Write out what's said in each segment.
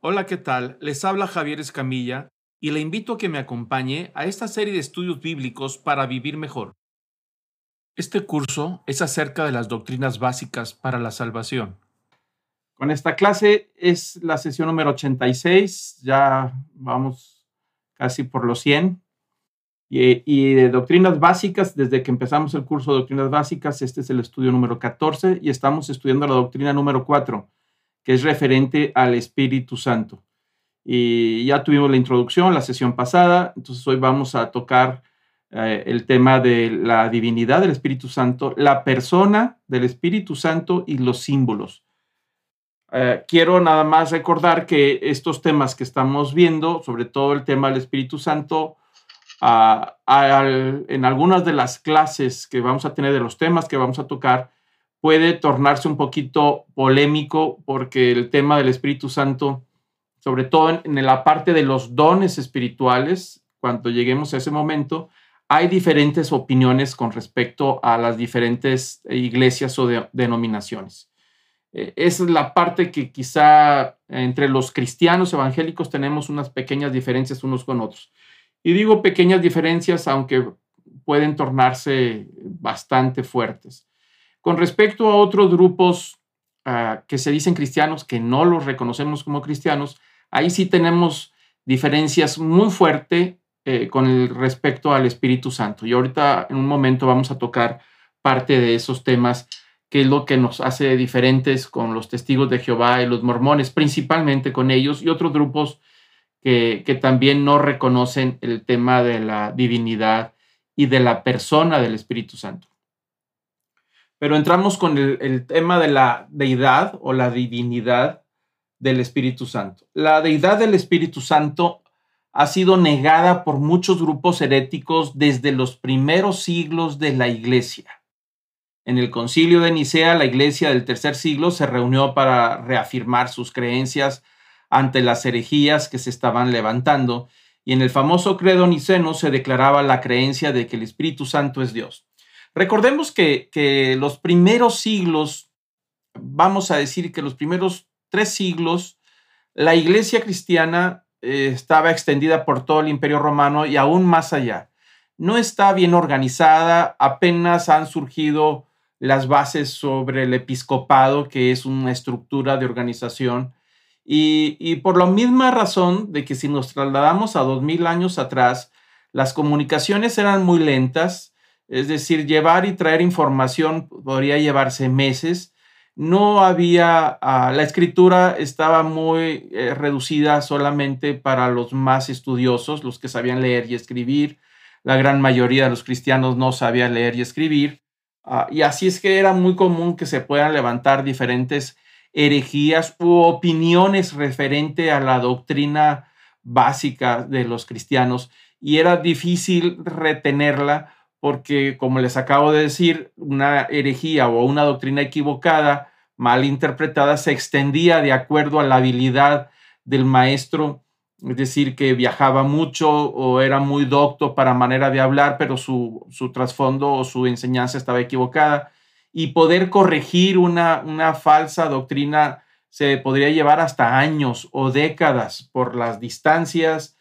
Hola, ¿qué tal? Les habla Javier Escamilla y le invito a que me acompañe a esta serie de estudios bíblicos para vivir mejor. Este curso es acerca de las doctrinas básicas para la salvación. Con esta clase es la sesión número 86, ya vamos casi por los 100. Y, de doctrinas básicas, desde que empezamos el curso de doctrinas básicas, este es el estudio número 14 y estamos estudiando la doctrina número 4, que es referente al Espíritu Santo. Y ya tuvimos la introducción la sesión pasada, entonces hoy vamos a tocar eh, el tema de la divinidad del Espíritu Santo, la persona del Espíritu Santo y los símbolos. Eh, quiero nada más recordar que estos temas que estamos viendo, sobre todo el tema del Espíritu Santo, ah, en algunas de las clases que vamos a tener, de los temas que vamos a tocar, puede tornarse un poquito polémico porque el tema del Espíritu Santo, sobre todo en, la parte de los dones espirituales, cuando lleguemos a ese momento, hay diferentes opiniones con respecto a las diferentes iglesias o denominaciones. Eh, esa es la parte que quizá entre los cristianos evangélicos tenemos unas pequeñas diferencias unos con otros. Y digo pequeñas diferencias, aunque pueden tornarse bastante fuertes. Con respecto a otros grupos uh, que se dicen cristianos, que no los reconocemos como cristianos, ahí sí tenemos diferencias muy fuertes eh, con respecto al Espíritu Santo. Y ahorita en un momento vamos a tocar parte de esos temas, que es lo que nos hace diferentes con los testigos de Jehová y los mormones, principalmente con ellos y otros grupos que también no reconocen el tema de la divinidad y de la persona del Espíritu Santo. Pero entramos con el, tema de la deidad o la divinidad del Espíritu Santo. La deidad del Espíritu Santo ha sido negada por muchos grupos heréticos desde los primeros siglos de la Iglesia. En el concilio de Nicea, la Iglesia del tercer siglo se reunió para reafirmar sus creencias ante las herejías que se estaban levantando, y en el famoso credo niceno se declaraba la creencia de que el Espíritu Santo es Dios. Recordemos que, los primeros siglos, vamos a decir que los primeros tres siglos, la iglesia cristiana eh, estaba extendida por todo el imperio romano y aún más allá. No está bien organizada, apenas han surgido las bases sobre el episcopado, que es una estructura de organización. Y, y, por la misma razón de que si nos trasladamos a dos mil años atrás, las comunicaciones eran muy lentas, es decir, llevar y traer información podría llevarse meses. No había, ah, la escritura estaba muy eh, reducida solamente para los más estudiosos, los que sabían leer y escribir. La gran mayoría de los cristianos no sabía leer y escribir. Ah, y así es que era muy común que se puedan levantar diferentes herejías u opiniones referente a la doctrina básica de los cristianos y era difícil retenerla porque, como les acabo de decir, una herejía o una doctrina equivocada, mal interpretada, se extendía de acuerdo a la habilidad del maestro, es decir, que viajaba mucho o era muy docto para manera de hablar, pero su, trasfondo o su enseñanza estaba equivocada. Y poder corregir una falsa doctrina se podría llevar hasta años o décadas por las distancias,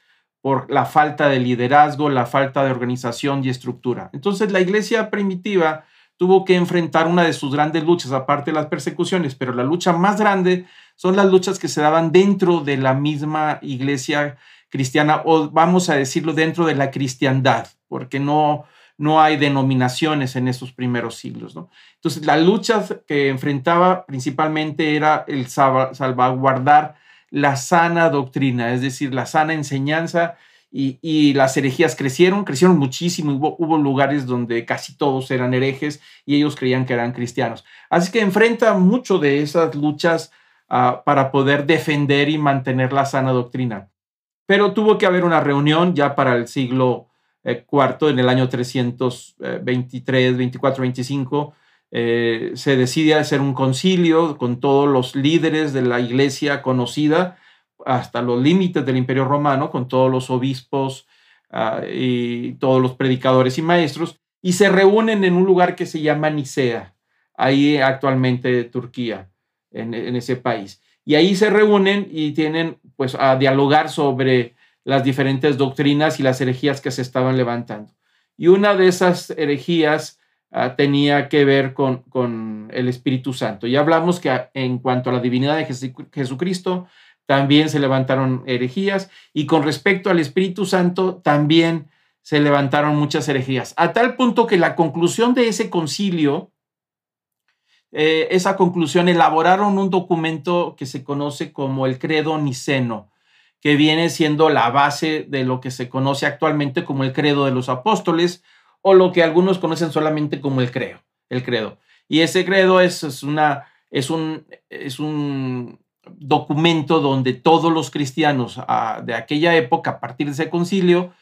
por la falta de liderazgo, la falta de organización y estructura. Entonces la iglesia primitiva tuvo que enfrentar una de sus grandes luchas, aparte de las persecuciones, pero la lucha más grande son las luchas que se daban dentro de la misma iglesia cristiana, o vamos a decirlo, dentro de la cristiandad, porque no, no hay denominaciones en esos primeros siglos. ¿no? Entonces, la lucha que enfrentaba principalmente era el salvaguardar la sana doctrina, es decir, la sana enseñanza y, las herejías crecieron, crecieron muchísimo, hubo, hubo, lugares donde casi todos eran herejes y ellos creían que eran cristianos. Así que enfrenta mucho de esas luchas ah, para poder defender y mantener la sana doctrina. Pero tuvo que haber una reunión ya para el siglo IV, eh, en el año 323, 24, 25, eh, se decide hacer un concilio con todos los líderes de la iglesia conocida hasta los límites del imperio romano, con todos los obispos ah, y todos los predicadores y maestros, y se reúnen en un lugar que se llama Nicea, ahí actualmente Turquía, en, en ese país. Y ahí se reúnen y tienen pues a dialogar sobre las diferentes doctrinas y las herejías que se estaban levantando. Y una de esas herejías ah, tenía que ver con, con, el Espíritu Santo. Ya hablamos que en cuanto a la divinidad de Jesucristo, también se levantaron herejías y con respecto al Espíritu Santo también se levantaron muchas herejías, a tal punto que la conclusión de ese concilio, eh, esa conclusión elaboraron un documento que se conoce como el Credo Niceno, que viene siendo la base de lo que se conoce actualmente como el Credo de los Apóstoles o lo que algunos conocen solamente como el Credo, el Credo. Y ese credo es, es una, es un, es un documento donde todos los cristianos ah, de aquella época, a partir de ese concilio,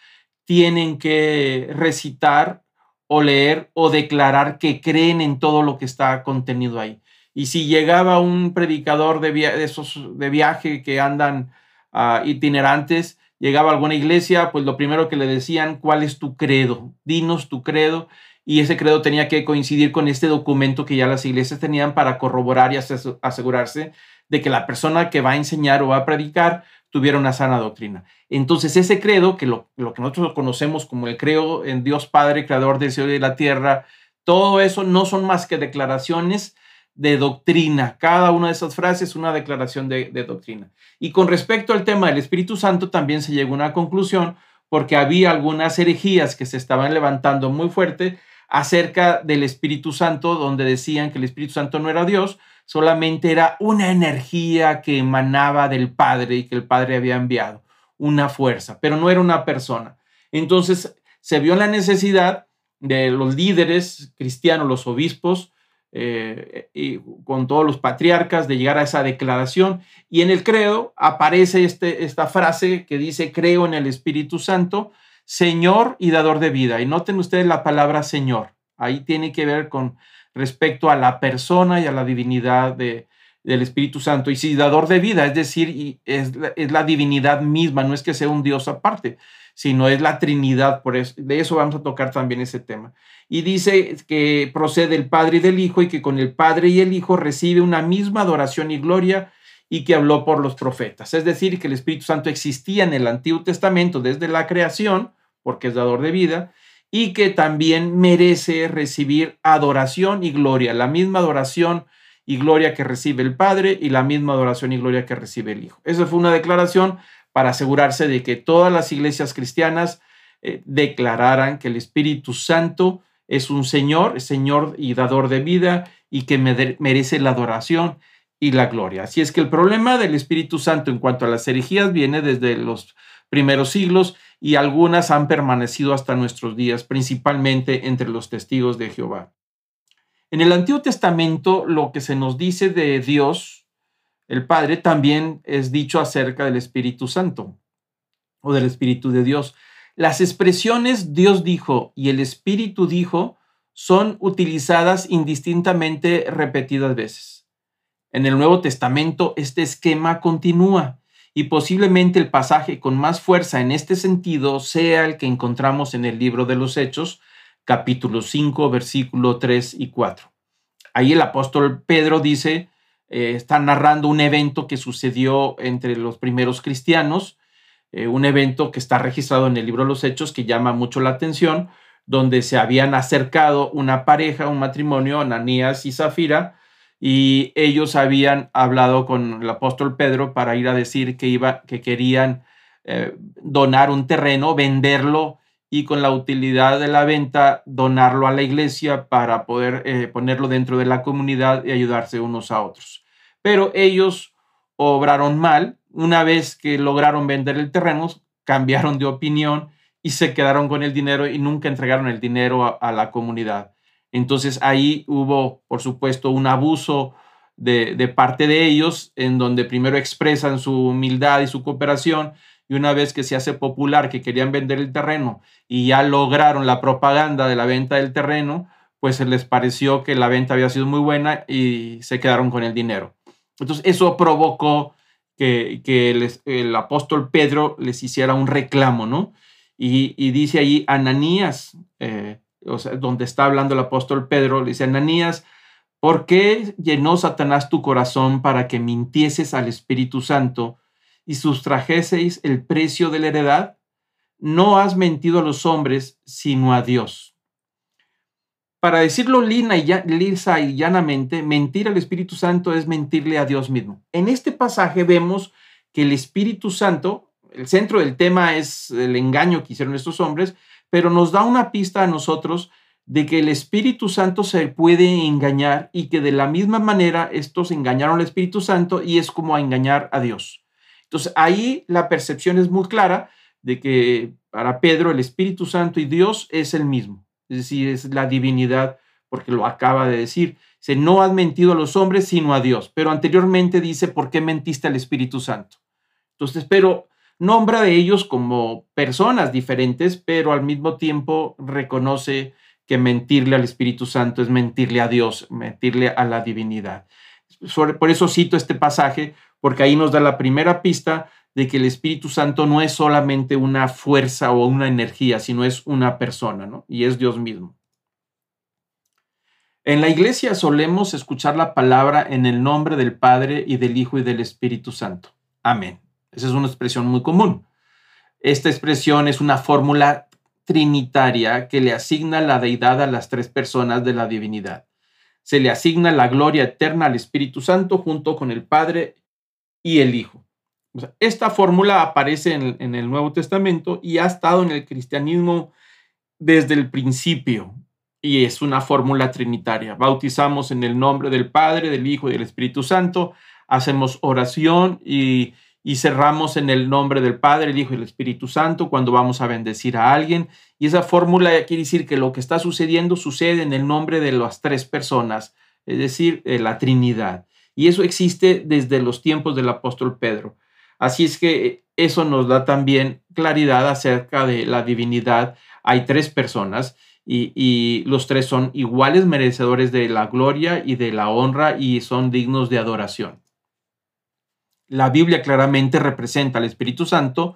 tienen que recitar o leer o declarar que creen en todo lo que está contenido ahí. Y si llegaba un predicador de, esos de viaje que andan ah, itinerantes, llegaba alguna iglesia, pues lo primero que le decían, ¿cuál es tu credo? Dinos tu credo. Y ese credo tenía que coincidir con este documento que ya las iglesias tenían para corroborar y asegurarse de que la persona que va a enseñar o va a predicar tuviera una sana doctrina. Entonces, ese credo, que lo, que nosotros conocemos como el credo en Dios Padre, Creador del cielo y de la tierra, todo eso no son más que declaraciones de doctrina. Cada una de esas frases es una declaración de, de doctrina. Y con respecto al tema del Espíritu Santo, también se llegó a una conclusión porque había algunas herejías que se estaban levantando muy fuerte acerca del Espíritu Santo, donde decían que el Espíritu Santo no era Dios, solamente era una energía que emanaba del Padre y que el Padre había enviado, una fuerza, pero no era una persona. Entonces se vio la necesidad de los líderes cristianos, los obispos, eh, y con todos los patriarcas, de llegar a esa declaración. Y en el credo aparece este, esta frase que dice, creo en el Espíritu Santo, Señor y dador de vida. Y noten ustedes la palabra Señor. Ahí tiene que ver con respecto a la persona y a la divinidad de, del Espíritu Santo. Y si dador de vida, es decir, es, es, la divinidad misma, no es que sea un Dios aparte, sino es la Trinidad. Por eso, de eso vamos a tocar también ese tema. Y dice que procede el Padre y del Hijo y que con el Padre y el Hijo recibe una misma adoración y gloria y que habló por los profetas. Es decir, que el Espíritu Santo existía en el Antiguo Testamento desde la creación, porque es dador de vida, y que también merece recibir adoración y gloria, la misma adoración y gloria que recibe el Padre y la misma adoración y gloria que recibe el Hijo. Esa fue una declaración para asegurarse de que todas las iglesias cristianas eh, declararan que el Espíritu Santo es un Señor, Señor y dador de vida y que merece la adoración y la gloria. Así es que el problema del Espíritu Santo en cuanto a las herejías viene desde los primeros siglos y algunas han permanecido hasta nuestros días, principalmente entre los testigos de Jehová. En el Antiguo Testamento lo que se nos dice de Dios, el Padre, también es dicho acerca del Espíritu Santo o del Espíritu de Dios. Las expresiones Dios dijo y el Espíritu dijo son utilizadas indistintamente repetidas veces. En el Nuevo Testamento este esquema continúa y posiblemente el pasaje con más fuerza en este sentido sea el que encontramos en el libro de los Hechos, capítulo 5, versículo 3 y 4. Ahí el apóstol Pedro dice, eh, está narrando un evento que sucedió entre los primeros cristianos, eh, un evento que está registrado en el libro de los Hechos que llama mucho la atención, donde se habían acercado una pareja, un matrimonio, Ananías y Zafira, y ellos habían hablado con el apóstol Pedro para ir a decir que, iba, que querían eh, donar un terreno, venderlo y con la utilidad de la venta donarlo a la iglesia para poder ponerlo dentro de la comunidad y ayudarse unos a otros. Pero ellos obraron mal. Una vez que lograron vender el terreno, cambiaron de opinión y se quedaron con el dinero y nunca entregaron el dinero a la comunidad. Entonces ahí hubo, por supuesto, un abuso de, parte de ellos, en donde primero expresan su humildad y su cooperación, y una vez que se hace popular que querían vender el terreno y ya lograron la propaganda de la venta del terreno, pues les pareció que la venta había sido muy buena y se quedaron con el dinero. Entonces eso provocó que, el, apóstol Pedro les hiciera un reclamo, ¿no? Y, dice ahí, Ananías, eh, o sea, donde está hablando el apóstol Pedro, le dice, Ananías, ¿por qué llenó Satanás tu corazón para que mintieses al Espíritu Santo y sustrajeseis el precio de la heredad? No has mentido a los hombres, sino a Dios. Para decirlo lisa y llanamente, mentir al Espíritu Santo es mentirle a Dios mismo. En este pasaje vemos que el Espíritu Santo, el centro del tema es el engaño que hicieron estos hombres, pero nos da una pista a nosotros de que el Espíritu Santo se puede engañar y que de la misma manera estos engañaron al Espíritu Santo y es como a engañar a Dios. Entonces ahí la percepción es muy clara de que para Pedro el Espíritu Santo y Dios es el mismo, es decir, es la divinidad, porque lo acaba de decir. Se no has mentido a los hombres, sino a Dios. Pero anteriormente dice, ¿por qué mentiste al Espíritu Santo? Entonces, pero nombra de ellos como personas diferentes, pero al mismo tiempo reconoce que mentirle al Espíritu Santo es mentirle a Dios, mentirle a la divinidad. Por eso cito este pasaje, porque ahí nos da la primera pista de que el Espíritu Santo no es solamente una fuerza o una energía, sino es una persona, ¿no? Y es Dios mismo. En la iglesia solemos escuchar la palabra en el nombre del Padre y del Hijo y del Espíritu Santo. Amén. Esa es una expresión muy común. Esta expresión es una fórmula trinitaria que le asigna la deidad a las tres personas de la divinidad. Se le asigna la gloria eterna al Espíritu Santo junto con el Padre y el Hijo. Esta fórmula aparece en, el Nuevo Testamento y ha estado en el cristianismo desde el principio y es una fórmula trinitaria. Bautizamos en el nombre del Padre, del Hijo y del Espíritu Santo, hacemos oración y y cerramos en el nombre del Padre, el Hijo y el Espíritu Santo cuando vamos a bendecir a alguien. Y esa fórmula quiere decir que lo que está sucediendo sucede en el nombre de las tres personas, es decir, la Trinidad. Y eso existe desde los tiempos del apóstol Pedro. Así es que eso nos da también claridad acerca de la divinidad. Hay tres personas y, y, los tres son iguales merecedores de la gloria y de la honra y son dignos de adoración la Biblia claramente representa al Espíritu Santo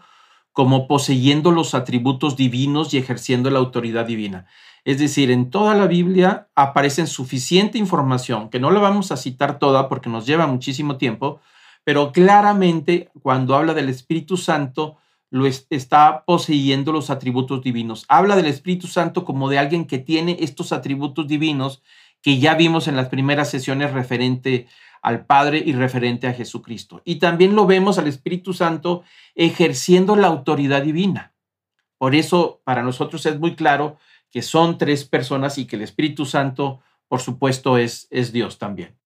como poseyendo los atributos divinos y ejerciendo la autoridad divina. Es decir, en toda la Biblia aparece suficiente información, que no la vamos a citar toda porque nos lleva muchísimo tiempo, pero claramente cuando habla del Espíritu Santo, lo está poseyendo los atributos divinos. Habla del Espíritu Santo como de alguien que tiene estos atributos divinos que ya vimos en las primeras sesiones referente al Padre y referente a Jesucristo. Y también lo vemos al Espíritu Santo ejerciendo la autoridad divina. Por eso para nosotros es muy claro que son tres personas y que el Espíritu Santo, por supuesto, es, es Dios también.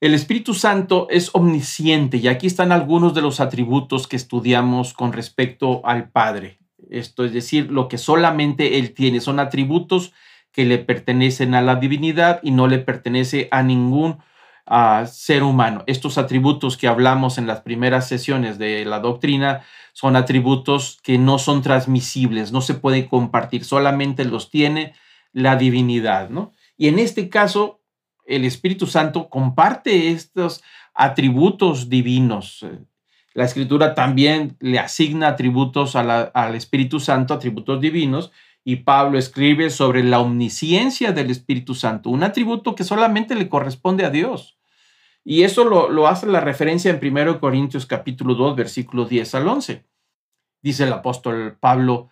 El Espíritu Santo es omnisciente y aquí están algunos de los atributos que estudiamos con respecto al Padre. Esto es decir, lo que solamente Él tiene. Son atributos que le pertenecen a la divinidad y no le pertenece a ningún ser humano. Estos atributos que hablamos en las primeras sesiones de la doctrina son atributos que no son transmisibles, no se pueden compartir, solamente los tiene la divinidad, ¿no? Y en este caso, el Espíritu Santo comparte estos atributos divinos. La escritura también le asigna atributos al Espíritu Santo, atributos divinos, y Pablo escribe sobre la omnisciencia del Espíritu Santo, un atributo que solamente le corresponde a Dios. Y eso lo, hace la referencia en 1 Corintios capítulo 2, versículo 10 al 11. Dice el apóstol Pablo,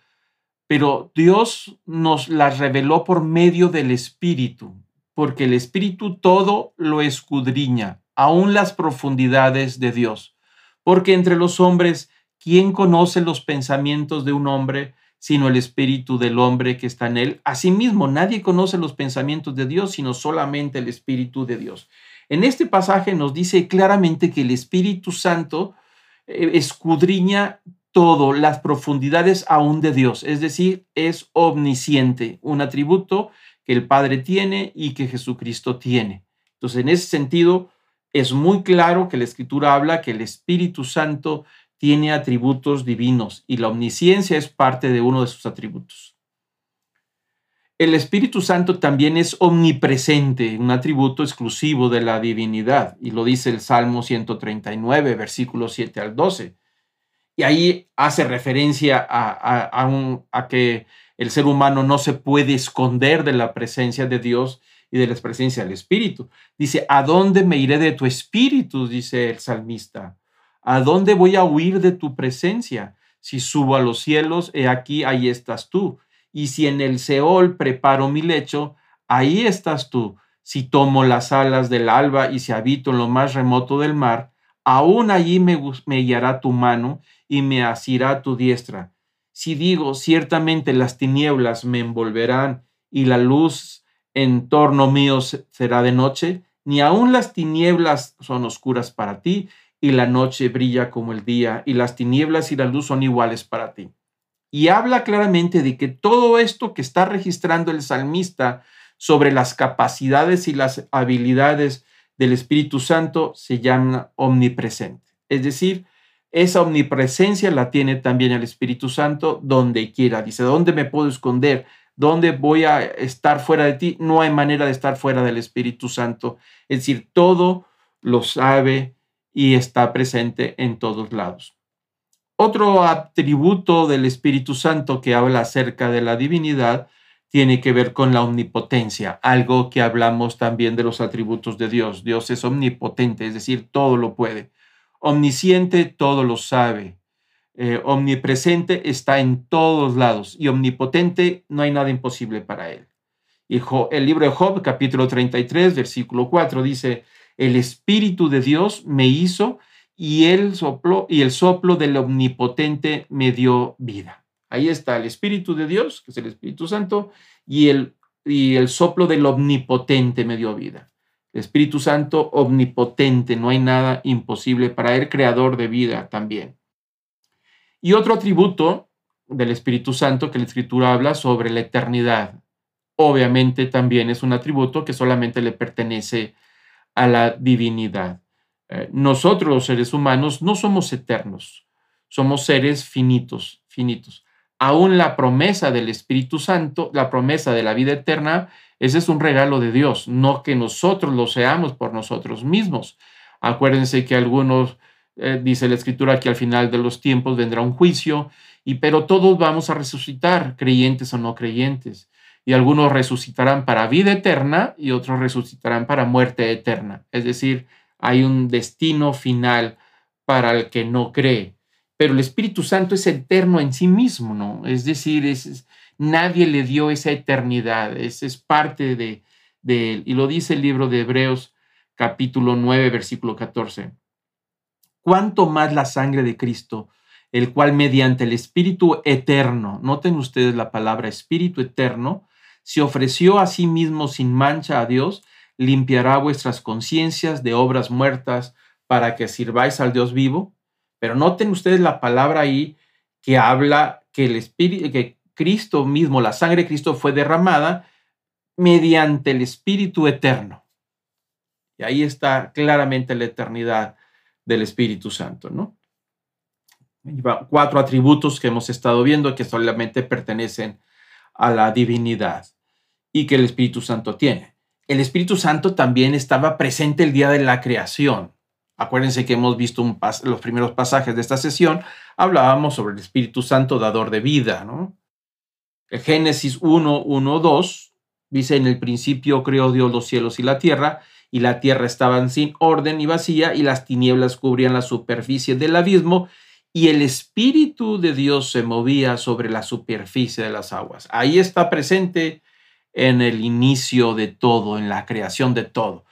pero Dios nos las reveló por medio del Espíritu, porque el Espíritu todo lo escudriña, aún las profundidades de Dios. Porque entre los hombres, ¿quién conoce los pensamientos de un hombre sino el Espíritu del hombre que está en él? Asimismo, nadie conoce los pensamientos de Dios, sino solamente el Espíritu de Dios. En este pasaje nos dice claramente que el Espíritu Santo eh, escudriña todo, las profundidades aún de Dios, es decir, es omnisciente, un atributo que el Padre tiene y que Jesucristo tiene. Entonces, en ese sentido, es muy claro que la Escritura habla que el Espíritu Santo tiene atributos divinos y la omnisciencia es parte de uno de sus atributos. El Espíritu Santo también es omnipresente, un atributo exclusivo de la divinidad, y lo dice el Salmo 139, versículos 7 al 12. Y ahí hace referencia a, que el ser humano no se puede esconder de la presencia de Dios y de la presencia del Espíritu. Dice, ¿a dónde me iré de tu Espíritu? Dice el salmista. ¿A dónde voy a huir de tu presencia? Si subo a los cielos, he aquí, ahí estás tú. Y si en el Seol preparo mi lecho, ahí estás tú. Si tomo las alas del alba y si habito en lo más remoto del mar, aún allí me, me guiará tu mano y me asirá tu diestra. Si digo, ciertamente las tinieblas me envolverán y la luz en torno mío será de noche, ni aun las tinieblas son oscuras para ti, y la noche brilla como el día, y las tinieblas y la luz son iguales para ti. Y habla claramente de que todo esto que está registrando el salmista sobre las capacidades y las habilidades del Espíritu Santo se llama omnipresente. Es decir, esa omnipresencia la tiene también el Espíritu Santo donde quiera. Dice, ¿dónde me puedo esconder? ¿Dónde voy a estar fuera de ti? No hay manera de estar fuera del Espíritu Santo. Es decir, todo lo sabe y está presente en todos lados. Otro atributo del Espíritu Santo que habla acerca de la divinidad tiene que ver con la omnipotencia, algo que hablamos también de los atributos de Dios. Dios es omnipotente, es decir, todo lo puede. Omnisciente, todo lo sabe. Eh, omnipresente está en todos lados y omnipotente, no hay nada imposible para él. El libro de Job, capítulo 33, versículo 4, dice, el Espíritu de Dios me hizo y el soplo y el soplo del omnipotente me dio vida. Ahí está el Espíritu de Dios, que es el Espíritu Santo, y el, y el soplo del omnipotente me dio vida. Espíritu Santo omnipotente, no hay nada imposible para él, creador de vida también. Y otro atributo del Espíritu Santo que la Escritura habla sobre la eternidad. Obviamente también es un atributo que solamente le pertenece a la divinidad. Eh, nosotros los seres humanos no somos eternos, somos seres finitos, finitos. Aún la promesa del Espíritu Santo, la promesa de la vida eterna, ese es un regalo de Dios, no que nosotros lo seamos por nosotros mismos. Acuérdense que algunos, eh, dice la escritura, que al final de los tiempos vendrá un juicio, y pero todos vamos a resucitar, creyentes o no creyentes. Y algunos resucitarán para vida eterna y otros resucitarán para muerte eterna. Es decir, hay un destino final para el que no cree. Pero el Espíritu Santo es eterno en sí mismo, ¿no? Es decir, es, Nadie le dio esa eternidad, es, es parte de, de él. Y lo dice el libro de Hebreos capítulo 9, versículo 14. ¿Cuánto más la sangre de Cristo, el cual mediante el Espíritu eterno, noten ustedes la palabra Espíritu eterno, se ofreció a sí mismo sin mancha a Dios, limpiará vuestras conciencias de obras muertas para que sirváis al Dios vivo. Pero noten ustedes la palabra ahí que habla que el Espíritu, que Cristo mismo, la sangre de Cristo fue derramada mediante el Espíritu Eterno. Y ahí está claramente la eternidad del Espíritu Santo, ¿no? Cuatro atributos que hemos estado viendo que solamente pertenecen a la divinidad y que el Espíritu Santo tiene. El Espíritu Santo también estaba presente el día de la creación. Acuérdense que hemos visto los primeros pasajes de esta sesión, hablábamos sobre el Espíritu Santo dador de vida, ¿no? Génesis 1, 1, 2 dice, en el principio creó Dios los cielos y la tierra, y la tierra estaba sin orden y vacía, y las tinieblas cubrían la superficie del abismo, y el Espíritu de Dios se movía sobre la superficie de las aguas. Ahí está presente en el inicio de todo, en la creación de todo.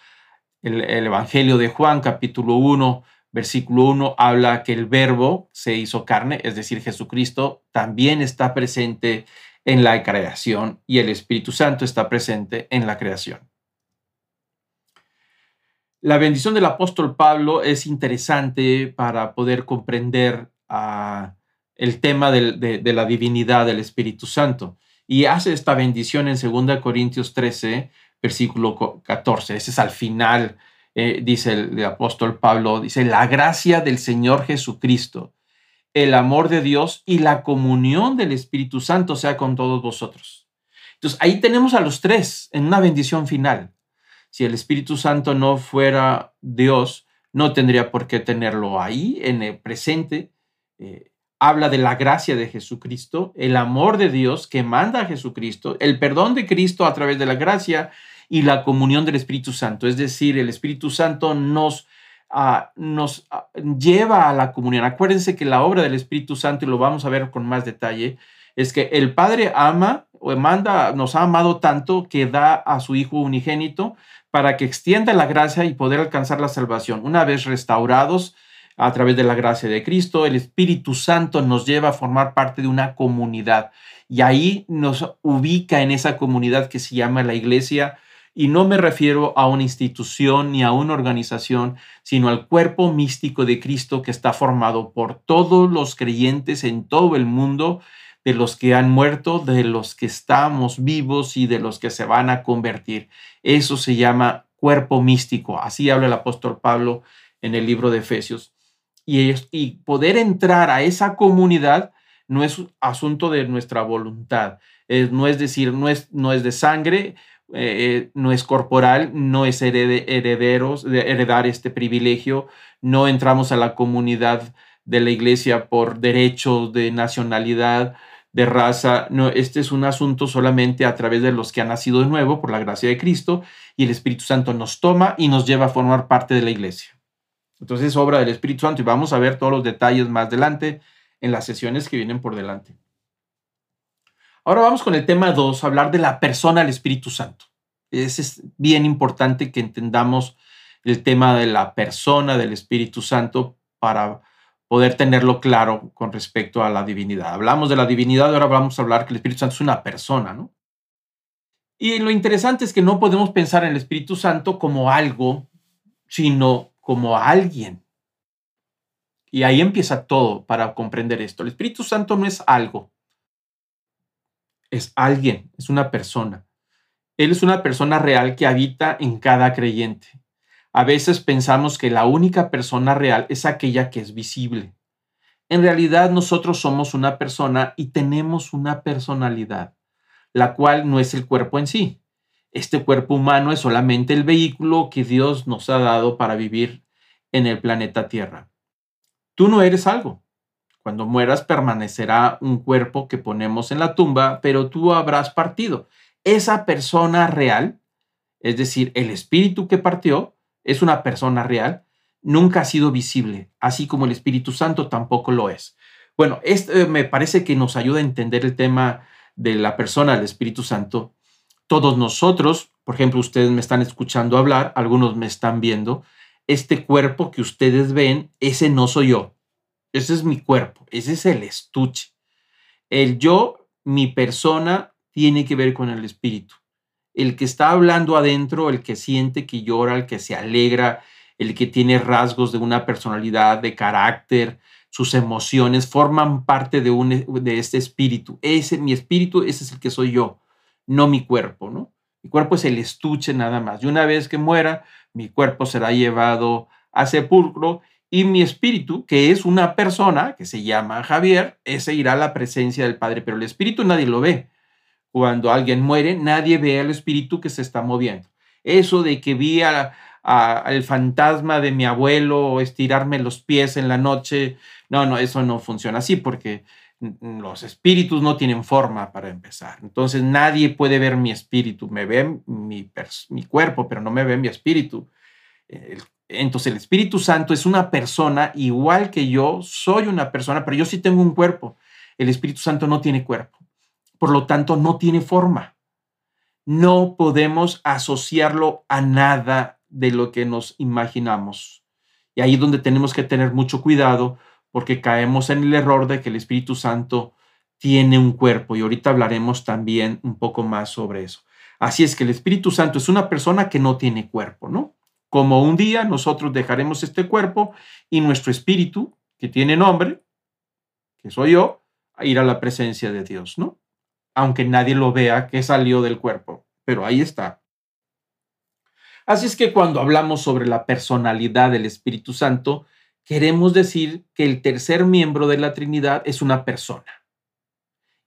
El, el Evangelio de Juan, capítulo 1, versículo 1, habla que el verbo se hizo carne, es decir, Jesucristo, también está presente en la creación y el Espíritu Santo está presente en la creación. La bendición del apóstol Pablo es interesante para poder comprender ah, el tema de, la divinidad del Espíritu Santo y hace esta bendición en 2 Corintios 13, versículo 14. Ese es al final, eh, dice el apóstol Pablo, dice, la gracia del Señor Jesucristo el amor de Dios y la comunión del Espíritu Santo sea con todos vosotros. Entonces ahí tenemos a los tres en una bendición final. Si el Espíritu Santo no fuera Dios, no tendría por qué tenerlo ahí en el presente. Eh, habla de la gracia de Jesucristo, el amor de Dios que manda a Jesucristo, el perdón de Cristo a través de la gracia y la comunión del Espíritu Santo. Es decir, el Espíritu Santo nos nos lleva a la comunión. Acuérdense que la obra del Espíritu Santo, y lo vamos a ver con más detalle, es que el Padre ama o manda, nos ha amado tanto que da a su Hijo unigénito para que extienda la gracia y poder alcanzar la salvación. Una vez restaurados a través de la gracia de Cristo, el Espíritu Santo nos lleva a formar parte de una comunidad y ahí nos ubica en esa comunidad que se llama la iglesia. Y no me refiero a una institución ni a una organización, sino al cuerpo místico de Cristo que está formado por todos los creyentes en todo el mundo de los que han muerto, de los que estamos vivos y de los que se van a convertir. Eso se llama cuerpo místico. Así habla el apóstol Pablo en el libro de Efesios. Y, poder entrar a esa comunidad no es asunto de nuestra voluntad. no es decir, no es, no es de sangre, eh, no es corporal, no es herederos, de heredar este privilegio. No entramos a la comunidad de la iglesia por derechos de nacionalidad, de raza. No, este es un asunto solamente a través de los que han nacido de nuevo por la gracia de Cristo y el Espíritu Santo nos toma y nos lleva a formar parte de la iglesia. Entonces es obra del Espíritu Santo y vamos a ver todos los detalles más adelante en las sesiones que vienen por delante. Ahora vamos con el tema 2, hablar de la persona del Espíritu Santo. Es bien importante que entendamos el tema de la persona del Espíritu Santo para poder tenerlo claro con respecto a la divinidad. Hablamos de la divinidad, ahora vamos a hablar que el Espíritu Santo es una persona, ¿no? Y lo interesante es que no podemos pensar en el Espíritu Santo como algo, sino como alguien. Y ahí empieza todo para comprender esto. El Espíritu Santo no es algo, es alguien, es una persona. Él es una persona real que habita en cada creyente. A veces pensamos que la única persona real es aquella que es visible. En realidad nosotros somos una persona y tenemos una personalidad, la cual no es el cuerpo en sí. Este cuerpo humano es solamente el vehículo que Dios nos ha dado para vivir en el planeta Tierra. Tú no eres algo. Cuando mueras permanecerá un cuerpo que ponemos en la tumba, pero tú habrás partido. Esa persona real, es decir, el espíritu que partió, es una persona real, nunca ha sido visible, así como el Espíritu Santo tampoco lo es. Bueno, esto eh, me parece que nos ayuda a entender el tema de la persona del Espíritu Santo. Todos nosotros, por ejemplo, ustedes me están escuchando hablar, algunos me están viendo, este cuerpo que ustedes ven, ese no soy yo, ese es mi cuerpo, ese es el estuche. El yo, mi persona, tiene que ver con el espíritu el que está hablando adentro, el que siente, que llora, el que se alegra, el que tiene rasgos de una personalidad, de carácter, sus emociones forman parte de, un, de este espíritu. Ese, mi espíritu, ese es el que soy yo, no mi cuerpo, ¿no? Mi cuerpo es el estuche nada más. Y una vez que muera, mi cuerpo será llevado a sepulcro y mi espíritu, que es una persona que se llama Javier, ese irá a la presencia del Padre, pero el espíritu nadie lo ve cuando alguien muere, nadie ve al espíritu que se está moviendo. Eso de que vi al fantasma de mi abuelo estirarme los pies en la noche, no, no, eso no funciona así porque los espíritus no tienen forma para empezar. Entonces nadie puede ver mi espíritu, me ve mi, mi cuerpo, pero no me ve mi espíritu. Entonces el Espíritu Santo es una persona igual que yo, soy una persona, pero yo sí tengo un cuerpo. El Espíritu Santo no tiene cuerpo por lo tanto no tiene forma. No podemos asociarlo a nada de lo que nos imaginamos. Y ahí es donde tenemos que tener mucho cuidado porque caemos en el error de que el Espíritu Santo tiene un cuerpo y ahorita hablaremos también un poco más sobre eso. Así es que el Espíritu Santo es una persona que no tiene cuerpo, ¿no? Como un día nosotros dejaremos este cuerpo y nuestro espíritu, que tiene nombre, que soy yo, a ir a la presencia de Dios, ¿no? aunque nadie lo vea que salió del cuerpo, pero ahí está. Así es que cuando hablamos sobre la personalidad del Espíritu Santo, queremos decir que el tercer miembro de la Trinidad es una persona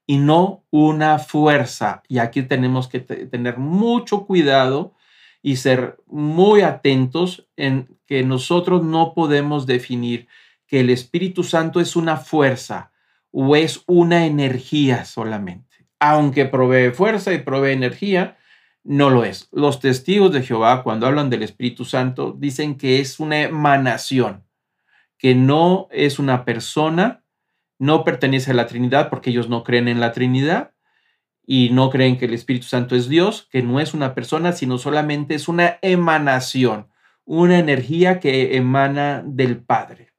y no una fuerza. Y aquí tenemos que tener mucho cuidado y ser muy atentos en que nosotros no podemos definir que el Espíritu Santo es una fuerza o es una energía solamente aunque provee fuerza y provee energía, no lo es. Los testigos de Jehová, cuando hablan del Espíritu Santo, dicen que es una emanación, que no es una persona, no pertenece a la Trinidad porque ellos no creen en la Trinidad y no creen que el Espíritu Santo es Dios, que no es una persona, sino solamente es una emanación, una energía que emana del Padre.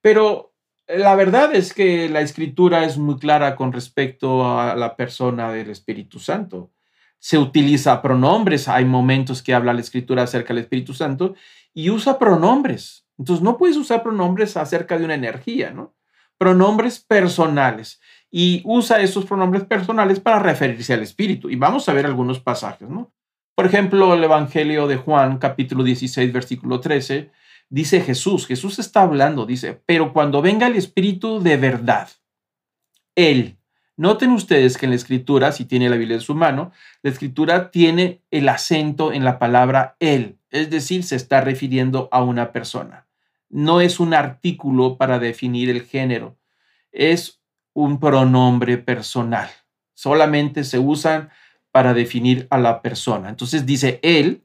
Pero la verdad es que la escritura es muy clara con respecto a la persona del Espíritu Santo se utiliza pronombres. Hay momentos que habla la escritura acerca del Espíritu Santo y usa pronombres. Entonces no puedes usar pronombres acerca de una energía, ¿no? Pronombres personales. Y usa esos pronombres personales para referirse al Espíritu. Y vamos a ver algunos pasajes, ¿no? Por ejemplo, el Evangelio de Juan, capítulo 16, versículo 13, dice Jesús, Jesús está hablando, dice, pero cuando venga el Espíritu de verdad, Él Noten ustedes que en la escritura, si tiene la Biblia en su mano, la escritura tiene el acento en la palabra él, es decir, se está refiriendo a una persona. No es un artículo para definir el género, es un pronombre personal. Solamente se usan para definir a la persona. Entonces dice, él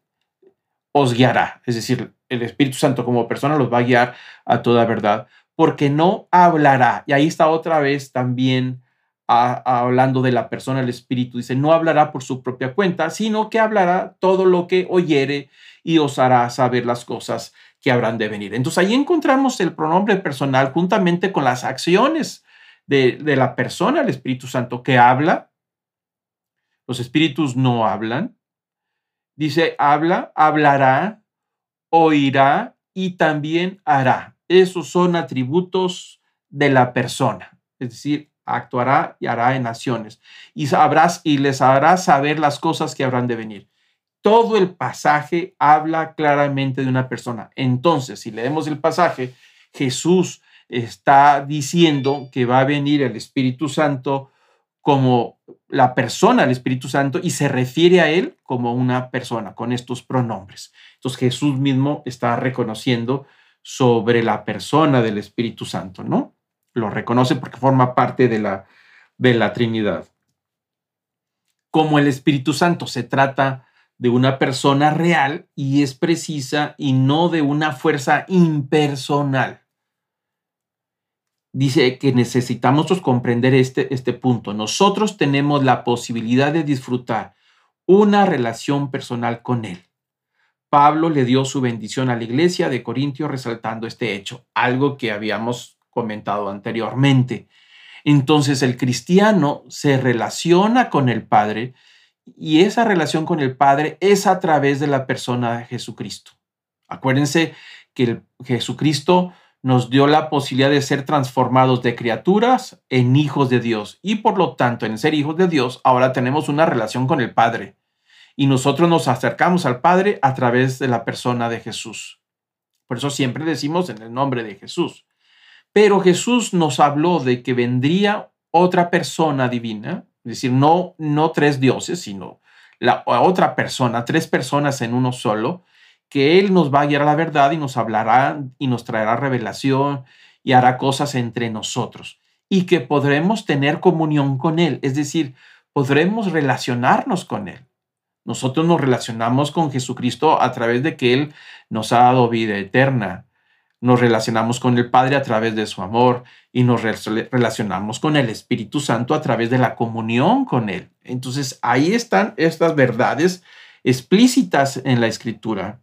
os guiará, es decir, el Espíritu Santo como persona los va a guiar a toda verdad, porque no hablará. Y ahí está otra vez también hablando de la persona, el espíritu, dice, no hablará por su propia cuenta, sino que hablará todo lo que oyere y os hará saber las cosas que habrán de venir. Entonces ahí encontramos el pronombre personal juntamente con las acciones de, la persona, el Espíritu Santo, que habla. Los espíritus no hablan. Dice, habla, hablará, oirá y también hará. Esos son atributos de la persona. Es decir, actuará y hará en naciones, y sabrás y les hará saber las cosas que habrán de venir. Todo el pasaje habla claramente de una persona. Entonces, si leemos el pasaje, Jesús está diciendo que va a venir el Espíritu Santo como la persona del Espíritu Santo y se refiere a él como una persona con estos pronombres. Entonces Jesús mismo está reconociendo sobre la persona del Espíritu Santo, ¿no? lo reconoce porque forma parte de la, de la Trinidad. Como el Espíritu Santo se trata de una persona real y es precisa y no de una fuerza impersonal. Dice que necesitamos comprender este, este punto. Nosotros tenemos la posibilidad de disfrutar una relación personal con Él. Pablo le dio su bendición a la iglesia de Corintio resaltando este hecho, algo que habíamos comentado anteriormente. Entonces el cristiano se relaciona con el Padre y esa relación con el Padre es a través de la persona de Jesucristo. Acuérdense que Jesucristo nos dio la posibilidad de ser transformados de criaturas en hijos de Dios y por lo tanto en ser hijos de Dios ahora tenemos una relación con el Padre y nosotros nos acercamos al Padre a través de la persona de Jesús. Por eso siempre decimos en el nombre de Jesús. Pero Jesús nos habló de que vendría otra persona divina, es decir, no, no tres dioses, sino la otra persona, tres personas en uno solo, que Él nos va a guiar a la verdad y nos hablará y nos traerá revelación y hará cosas entre nosotros y que podremos tener comunión con Él, es decir, podremos relacionarnos con Él. Nosotros nos relacionamos con Jesucristo a través de que Él nos ha dado vida eterna nos relacionamos con el Padre a través de su amor y nos relacionamos con el Espíritu Santo a través de la comunión con Él. Entonces ahí están estas verdades explícitas en la Escritura.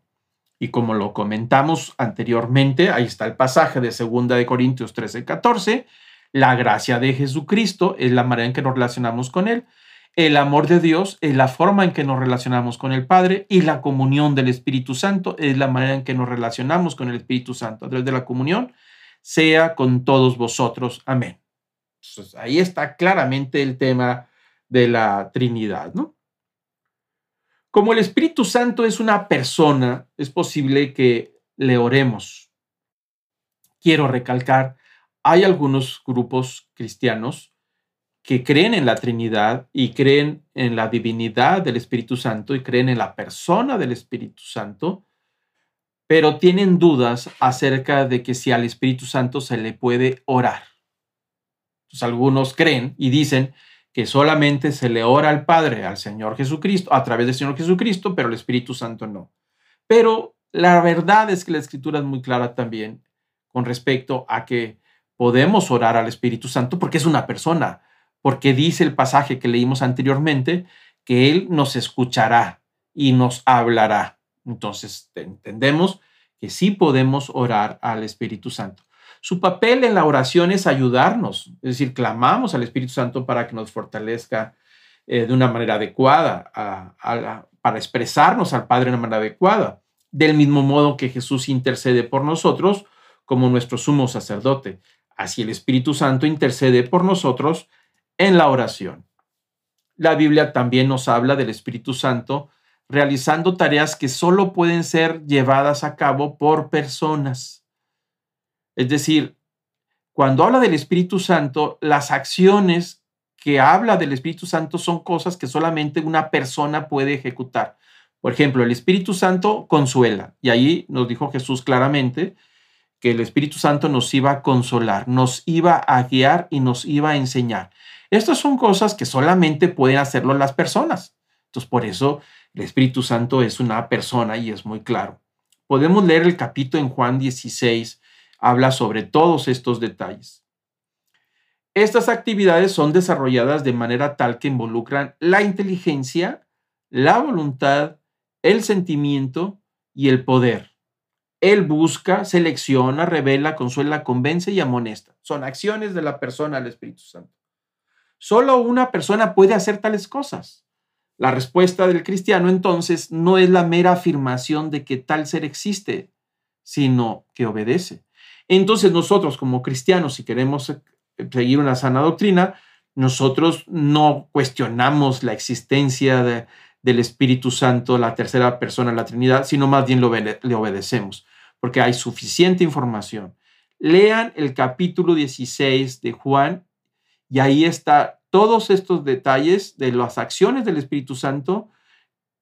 Y como lo comentamos anteriormente, ahí está el pasaje de 2 de Corintios 13, 14, la gracia de Jesucristo es la manera en que nos relacionamos con Él el amor de Dios es la forma en que nos relacionamos con el Padre y la comunión del Espíritu Santo es la manera en que nos relacionamos con el Espíritu Santo. A través de la comunión, sea con todos vosotros. Amén. ahí está claramente el tema de la Trinidad, ¿no? Como el Espíritu Santo es una persona, es posible que le oremos. Quiero recalcar, hay algunos grupos cristianos que creen en la Trinidad y creen en la divinidad del Espíritu Santo y creen en la persona del Espíritu Santo, pero tienen dudas acerca de que si al Espíritu Santo se le puede orar. algunos creen y dicen que solamente se le ora al Padre, al Señor Jesucristo, a través del Señor Jesucristo, pero el Espíritu Santo no. Pero la verdad es que la Escritura es muy clara también con respecto a que podemos orar al Espíritu Santo porque es una persona, porque dice el pasaje que leímos anteriormente que Él nos escuchará y nos hablará. Entonces entendemos que sí podemos orar al Espíritu Santo. Su papel en la oración es ayudarnos, es decir, clamamos al Espíritu Santo para que nos fortalezca eh, de una manera adecuada, para expresarnos al Padre de una manera adecuada, del mismo modo que Jesús intercede por nosotros como nuestro sumo sacerdote. Así el Espíritu Santo intercede por nosotros en la oración. La Biblia también nos habla del Espíritu Santo realizando tareas que solo pueden ser llevadas a cabo por personas. Es decir, cuando habla del Espíritu Santo, las acciones que habla del Espíritu Santo son cosas que solamente una persona puede ejecutar. Por ejemplo, el Espíritu Santo consuela. Y ahí nos dijo Jesús claramente que el Espíritu Santo nos iba a consolar, nos iba a guiar y nos iba a enseñar. Estas son cosas que solamente pueden hacerlo las personas. Entonces, por eso el Espíritu Santo es una persona y es muy claro. Podemos leer el capítulo en Juan 16, habla sobre todos estos detalles. Estas actividades son desarrolladas de manera tal que involucran la inteligencia, la voluntad, el sentimiento y el poder. Él busca, selecciona, revela, consuela, convence y amonesta. Son acciones de la persona al Espíritu Santo. Solo una persona puede hacer tales cosas. La respuesta del cristiano entonces no es la mera afirmación de que tal ser existe, sino que obedece. Entonces nosotros como cristianos, si queremos seguir una sana doctrina, nosotros no cuestionamos la existencia del Espíritu Santo, la tercera persona de la Trinidad, sino más bien le obedecemos, porque hay suficiente información. Lean el capítulo 16 de Juan y ahí está todos estos detalles de las acciones del Espíritu Santo,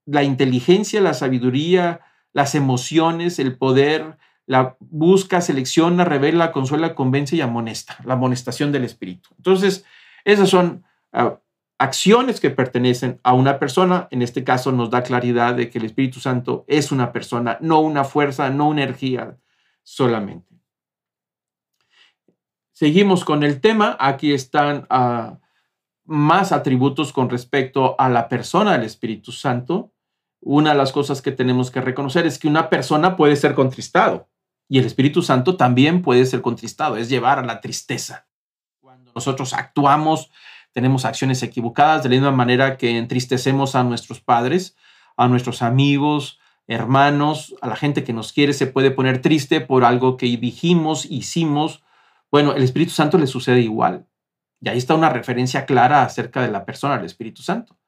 la inteligencia, la sabiduría, las emociones, el poder, la busca, selecciona, revela, consuela, convence y amonesta, la amonestación del Espíritu. Entonces, esas son ah, acciones que pertenecen a una persona. En este caso nos da claridad de que el Espíritu Santo es una persona, no una fuerza, no una energía solamente. Seguimos con el tema. Aquí están... Uh, más atributos con respecto a la persona del Espíritu Santo, una de las cosas que tenemos que reconocer es que una persona puede ser contristado y el Espíritu Santo también puede ser contristado, es llevar a la tristeza. Cuando nosotros actuamos, tenemos acciones equivocadas de la misma manera que entristecemos a nuestros padres, a nuestros amigos, hermanos, a la gente que nos quiere, se puede poner triste por algo que dijimos, hicimos. Bueno, el Espíritu Santo le sucede igual. Y ahí está una referencia clara acerca de la persona del Espíritu Santo.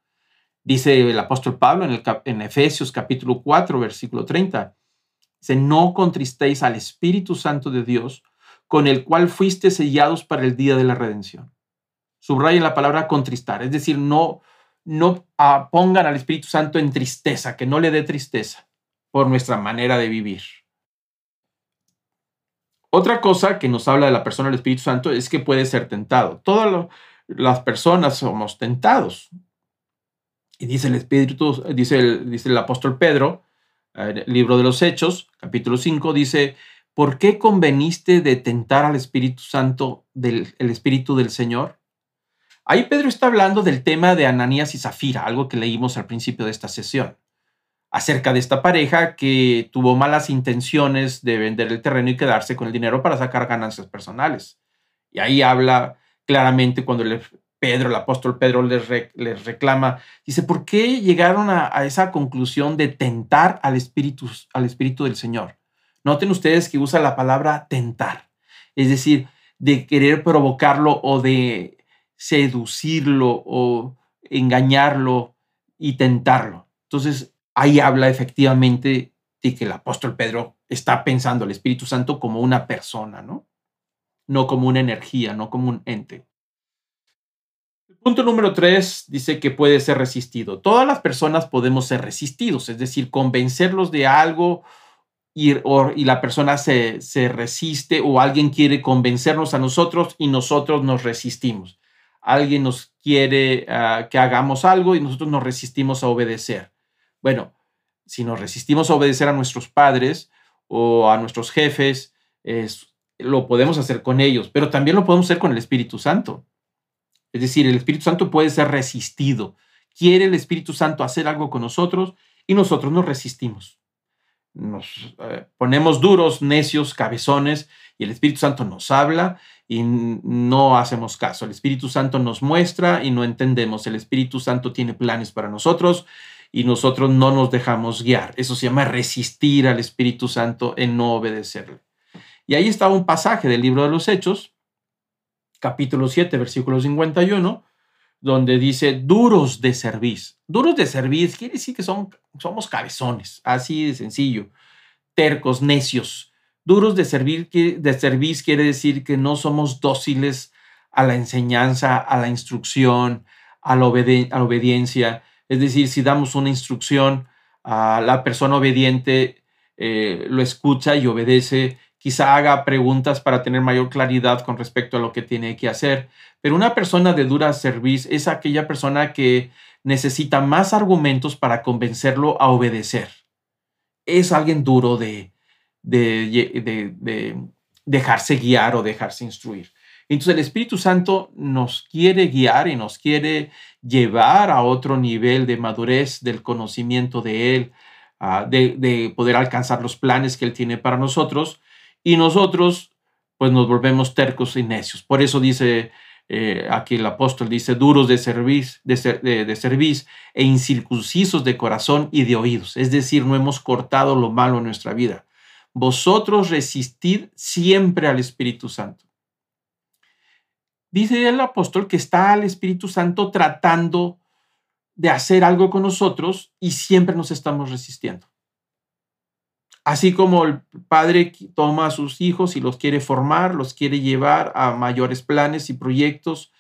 Dice el apóstol Pablo en, el, Efesios capítulo 4, versículo 30. Dice, no contristéis al Espíritu Santo de Dios, con el cual fuiste sellados para el día de la redención. Subrayen la palabra contristar, es decir, no, no pongan al Espíritu Santo en tristeza, que no le dé tristeza por nuestra manera de vivir. Otra cosa que nos habla de la persona del Espíritu Santo es que puede ser tentado. Todas las personas somos tentados. Y dice el Espíritu, dice el, dice el apóstol Pedro, el libro de los Hechos, capítulo 5, dice, ¿por qué conveniste de tentar al Espíritu Santo, del el Espíritu del Señor? Ahí Pedro está hablando del tema de Ananías y Zafira, algo que leímos al principio de esta sesión acerca de esta pareja que tuvo malas intenciones de vender el terreno y quedarse con el dinero para sacar ganancias personales. Y ahí habla claramente cuando Pedro, el apóstol Pedro les, reclama, dice, ¿por qué llegaron a, esa conclusión de tentar al espíritu, al espíritu del Señor? Noten ustedes que usa la palabra tentar, es decir, de querer provocarlo o de seducirlo o engañarlo y tentarlo. Entonces, ahí habla efectivamente de que el apóstol Pedro está pensando al Espíritu Santo como una persona, ¿no? No como una energía, no como un ente. Punto número tres dice que puede ser resistido. Todas las personas podemos ser resistidos, es decir, convencerlos de algo y, y la persona se, se resiste o alguien quiere convencernos a nosotros y nosotros nos resistimos. Alguien nos quiere ah, que hagamos algo y nosotros nos resistimos a obedecer. Bueno, si nos resistimos a obedecer a nuestros padres o a nuestros jefes, lo podemos hacer con ellos, pero también lo podemos hacer con el Espíritu Santo. Es decir, el Espíritu Santo puede ser resistido. Quiere el Espíritu Santo hacer algo con nosotros y nosotros nos resistimos. Nos eh, ponemos duros, necios, cabezones y el Espíritu Santo nos habla y no hacemos caso. El Espíritu Santo nos muestra y no entendemos. El Espíritu Santo tiene planes para nosotros y nosotros no nos dejamos guiar. Eso se llama resistir al Espíritu Santo en no obedecerle. Y ahí está un pasaje del libro de los Hechos, capítulo 7, versículo 51, donde dice duros de servicio. Duros de servicio quiere decir que son, somos cabezones, así de sencillo, tercos, necios. Duros de servir, de servicio quiere decir que no somos dóciles a la enseñanza, a la instrucción, a la, obediencia. Es decir, si damos una instrucción a la persona obediente, eh, lo escucha y obedece quizá haga preguntas para tener mayor claridad con respecto a lo que tiene que hacer. Pero una persona de dura servicio es aquella persona que necesita más argumentos para convencerlo a obedecer. Es alguien duro de, de, de, dejarse guiar o dejarse instruir. Entonces el Espíritu Santo nos quiere guiar y nos quiere llevar a otro nivel de madurez del conocimiento de Él, ah, de, poder alcanzar los planes que Él tiene para nosotros y nosotros pues nos volvemos tercos y necios. Por eso dice eh, aquí el apóstol, dice, duros de de, e incircuncisos de corazón y de oídos. Es decir, no hemos cortado lo malo en nuestra vida. Vosotros resistid siempre al Espíritu Santo. Dice el apóstol que está el Espíritu Santo tratando de hacer algo con nosotros y siempre nos estamos resistiendo. Así como el padre toma a sus hijos y los quiere formar, los quiere llevar a mayores planes y proyectos,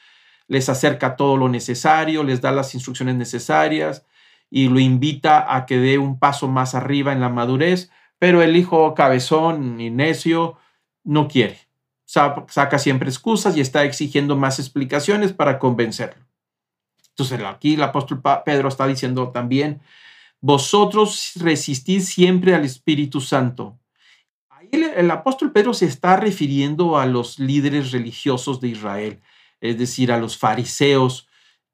les acerca todo lo necesario, les da las instrucciones necesarias y lo invita a que dé un paso más arriba en la madurez, pero el hijo cabezón y necio no quiere. Saca siempre excusas y está exigiendo más explicaciones para convencerlo. Entonces aquí el apóstol Pedro está diciendo también, vosotros resistid siempre al Espíritu Santo. Ahí el, apóstol Pedro se está refiriendo a los líderes religiosos de Israel, es decir, a los fariseos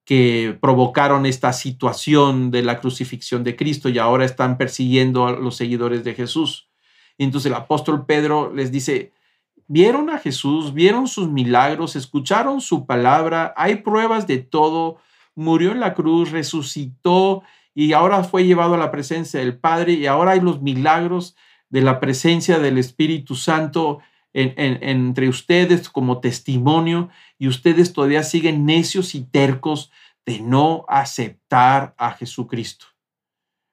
que provocaron esta situación de la crucifixión de Cristo y ahora están persiguiendo a los seguidores de Jesús. Entonces el apóstol Pedro les dice, vieron a Jesús, vieron sus milagros, escucharon su palabra, hay pruebas de todo, murió en la cruz, resucitó y ahora fue llevado a la presencia del Padre y ahora hay los milagros de la presencia del Espíritu Santo entre ustedes como testimonio y ustedes todavía siguen necios y tercos de no aceptar a Jesucristo.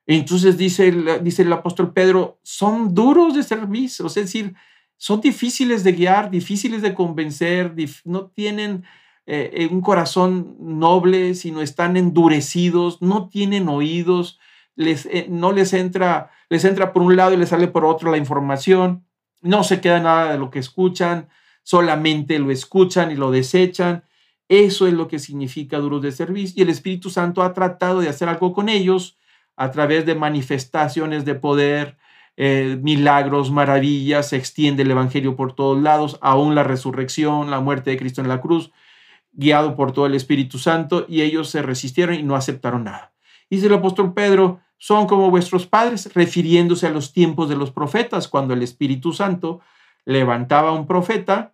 Entonces dice el, dice el apóstol Pedro, son duros de servicio, es decir, son difíciles de guiar, difíciles de convencer, no tienen eh, un corazón noble, sino están endurecidos, no tienen oídos, les, eh, no les entra, les entra por un lado y les sale por otro la información, no se queda nada de lo que escuchan, solamente lo escuchan y lo desechan. Eso es lo que significa duros de servicio. Y el Espíritu Santo ha tratado de hacer algo con ellos a través de manifestaciones de poder, eh, milagros, maravillas, se extiende el Evangelio por todos lados, aún la resurrección, la muerte de Cristo en la cruz guiado por todo el Espíritu Santo, y ellos se resistieron y no aceptaron nada. Dice el apóstol Pedro, son como vuestros padres, refiriéndose a los tiempos de los profetas, cuando el Espíritu Santo levantaba a un profeta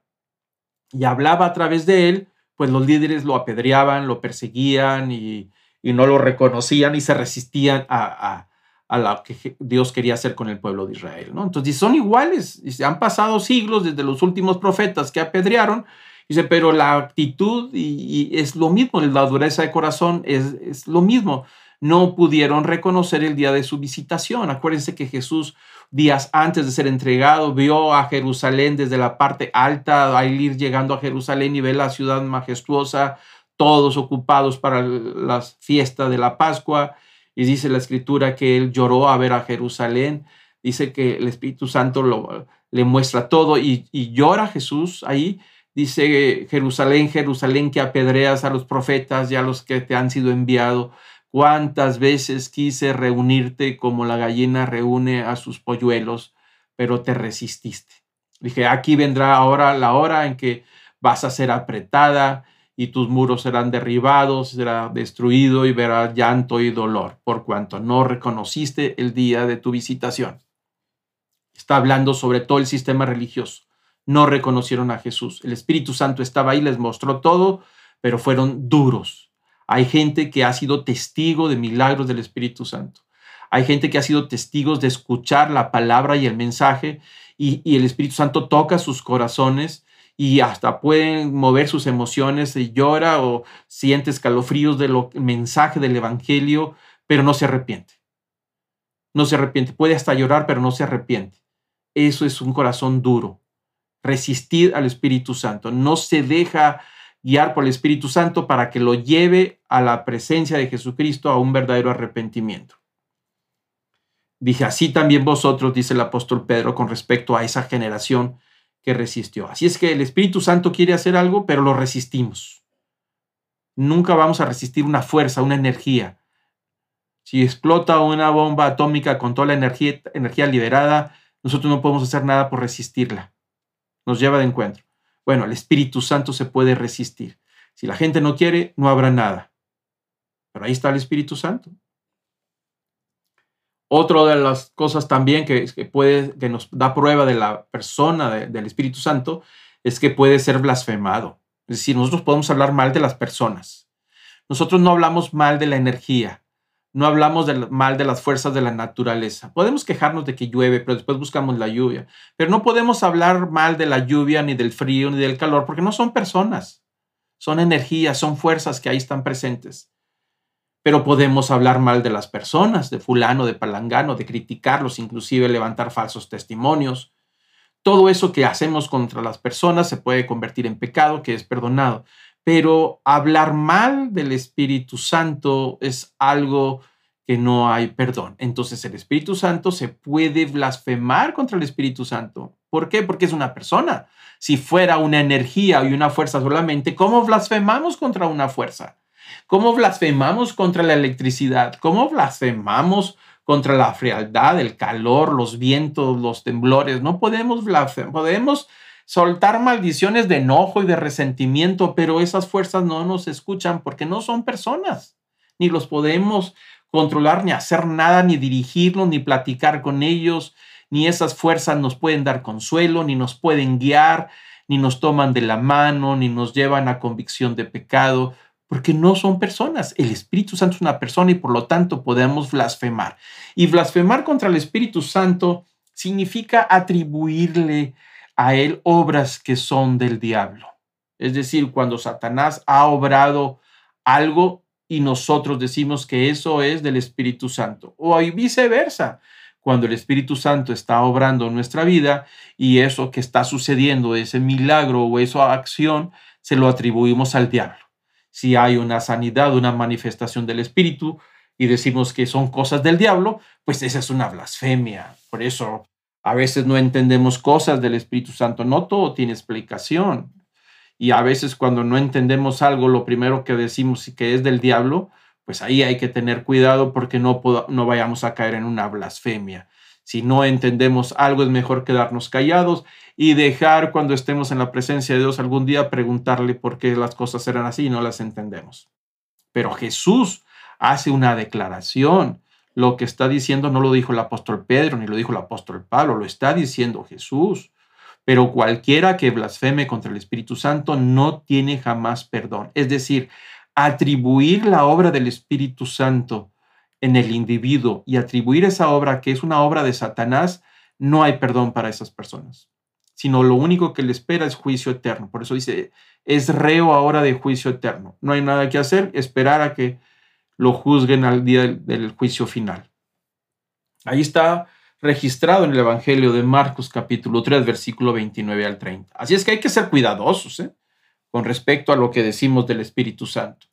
y hablaba a través de él, pues los líderes lo apedreaban, lo perseguían y, no lo reconocían y se resistían a, a, lo que Dios quería hacer con el pueblo de Israel. ¿no? Entonces, son iguales, han pasado siglos desde los últimos profetas que apedrearon Dice, pero la actitud y, es lo mismo, la dureza de corazón es, es, lo mismo. No pudieron reconocer el día de su visitación. Acuérdense que Jesús, días antes de ser entregado, vio a Jerusalén desde la parte alta, al ir llegando a Jerusalén y ve la ciudad majestuosa, todos ocupados para la fiesta de la Pascua. Y dice la escritura que él lloró a ver a Jerusalén. Dice que el Espíritu Santo lo, le muestra todo y, y llora Jesús ahí Dice Jerusalén, Jerusalén, que apedreas a los profetas y a los que te han sido enviados. Cuántas veces quise reunirte como la gallina reúne a sus polluelos, pero te resististe. Dije, aquí vendrá ahora la hora en que vas a ser apretada y tus muros serán derribados, será destruido y verás llanto y dolor, por cuanto no reconociste el día de tu visitación. Está hablando sobre todo el sistema religioso. No reconocieron a Jesús. El Espíritu Santo estaba ahí, les mostró todo, pero fueron duros hay gente que ha sido testigo de milagros del Espíritu Santo. Hay gente que ha sido testigos de escuchar la palabra y el mensaje y, el Espíritu Santo toca sus corazones y hasta pueden mover sus emociones y llora o siente escalofríos del mensaje del Evangelio, pero no se arrepiente. No se arrepiente. Puede hasta llorar, pero no se arrepiente. Eso es un corazón duro. Resistir al Espíritu Santo. No se deja guiar por el Espíritu Santo para que lo lleve a la presencia de Jesucristo a un verdadero arrepentimiento. Dije, así también vosotros, dice el apóstol Pedro, con respecto a esa generación que resistió. Así es que el Espíritu Santo quiere hacer algo, pero lo resistimos. Nunca vamos a resistir una fuerza, una energía. Si explota una bomba atómica con toda la energía, liberada, nosotros no podemos hacer nada por resistirla. Nos lleva de encuentro. Bueno, el Espíritu Santo se puede resistir. Si la gente no quiere, no habrá nada. Pero ahí está el Espíritu Santo. Otra de las cosas también que, puede, que nos da prueba de la persona del Espíritu Santo es que puede ser blasfemado. Es decir, nosotros podemos hablar mal de las personas. Nosotros no hablamos mal de la energía no hablamos mal de las fuerzas de la naturaleza. Podemos quejarnos de que llueve, pero después buscamos la lluvia. Pero no podemos hablar mal de la lluvia, ni del frío, ni del calor, porque no son personas. Son energías, son fuerzas que ahí están presentes. Pero podemos hablar mal de las personas, de fulano, de palangano, de criticarlos, inclusive levantar falsos testimonios. Todo eso que hacemos contra las personas se puede convertir en pecado que es perdonado pero hablar mal del Espíritu Santo es algo que no hay perdón. Entonces el Espíritu Santo se puede blasfemar contra el Espíritu Santo. ¿Por qué? Porque es una persona. Si fuera una energía y una fuerza solamente, ¿cómo blasfemamos contra una fuerza? ¿Cómo blasfemamos contra la electricidad? ¿Cómo blasfemamos contra la frialdad, el calor, los vientos, los temblores? No podemos blasfemar. Podemos soltar maldiciones de enojo y de resentimiento, pero esas fuerzas no nos escuchan porque no son personas, ni los podemos controlar, ni hacer nada, ni dirigirlos, ni platicar con ellos, ni esas fuerzas nos pueden dar consuelo, ni nos pueden guiar, ni nos toman de la mano, ni nos llevan a convicción de pecado, porque no son personas. El Espíritu Santo es una persona y por lo tanto podemos blasfemar. Y blasfemar contra el Espíritu Santo significa atribuirle a él obras que son del diablo. Es decir, cuando Satanás ha obrado algo y nosotros decimos que eso es del Espíritu Santo. O viceversa, cuando el Espíritu Santo está obrando en nuestra vida y eso que está sucediendo, ese milagro o esa acción, se lo atribuimos al diablo. Si hay una sanidad, una manifestación del Espíritu y decimos que son cosas del diablo, pues esa es una blasfemia. Por eso a veces no entendemos cosas del Espíritu Santo, no todo tiene explicación. Y a veces cuando no entendemos algo, lo primero que decimos que es del diablo, pues ahí hay que tener cuidado porque no, no vayamos a caer en una blasfemia. Si no entendemos algo, es mejor quedarnos callados y dejar cuando estemos en la presencia de Dios algún día preguntarle por qué las cosas eran así y no las entendemos. Pero Jesús hace una declaración lo que está diciendo no lo dijo el apóstol Pedro ni lo dijo el apóstol Pablo, lo está diciendo Jesús. Pero cualquiera que blasfeme contra el Espíritu Santo no tiene jamás perdón. Es decir, atribuir la obra del Espíritu Santo en el individuo y atribuir esa obra que es una obra de Satanás, no hay perdón para esas personas, sino lo único que le espera es juicio eterno. Por eso dice, es reo ahora de juicio eterno. No hay nada que hacer, esperar a que lo juzguen al día del, juicio final. Ahí está registrado en el Evangelio de Marcos capítulo 3, versículo 29 al 30. Así es que hay que ser cuidadosos ¿eh? con respecto a lo que decimos del Espíritu Santo.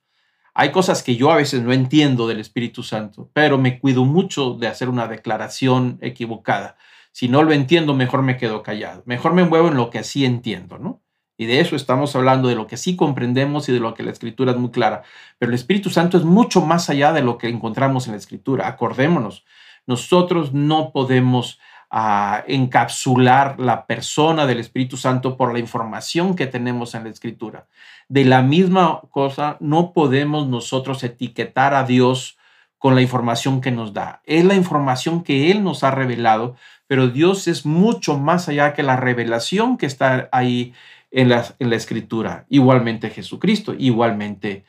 Hay cosas que yo a veces no entiendo del Espíritu Santo, pero me cuido mucho de hacer una declaración equivocada. Si no lo entiendo, mejor me quedo callado. Mejor me muevo en lo que sí entiendo, ¿no? Y de eso estamos hablando, de lo que sí comprendemos y de lo que la escritura es muy clara. Pero el Espíritu Santo es mucho más allá de lo que encontramos en la escritura. Acordémonos, nosotros no podemos ah, encapsular la persona del Espíritu Santo por la información que tenemos en la escritura. De la misma cosa, no podemos nosotros etiquetar a Dios con la información que nos da. Es la información que Él nos ha revelado, pero Dios es mucho más allá que la revelación que está ahí en la, en la escritura. Igualmente Jesucristo, igualmente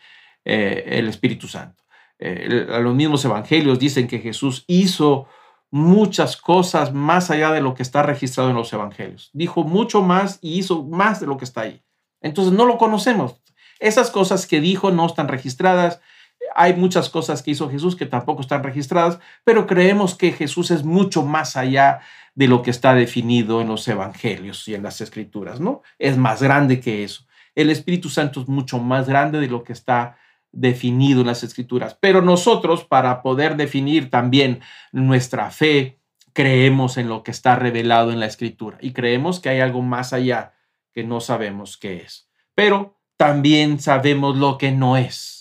eh, el Espíritu Santo. Eh, los mismos evangelios dicen que Jesús hizo muchas cosas más allá de lo que está registrado en los evangelios. Dijo mucho más y hizo más de lo que está ahí. Entonces no lo conocemos. Esas cosas que dijo no están registradas. Hay muchas cosas que hizo Jesús que tampoco están registradas, pero creemos que Jesús es mucho más allá de lo que está definido en los evangelios y en las escrituras, ¿no? Es más grande que eso. El Espíritu Santo es mucho más grande de lo que está definido en las escrituras. Pero nosotros, para poder definir también nuestra fe, creemos en lo que está revelado en la escritura y creemos que hay algo más allá que no sabemos qué es. Pero también sabemos lo que no es.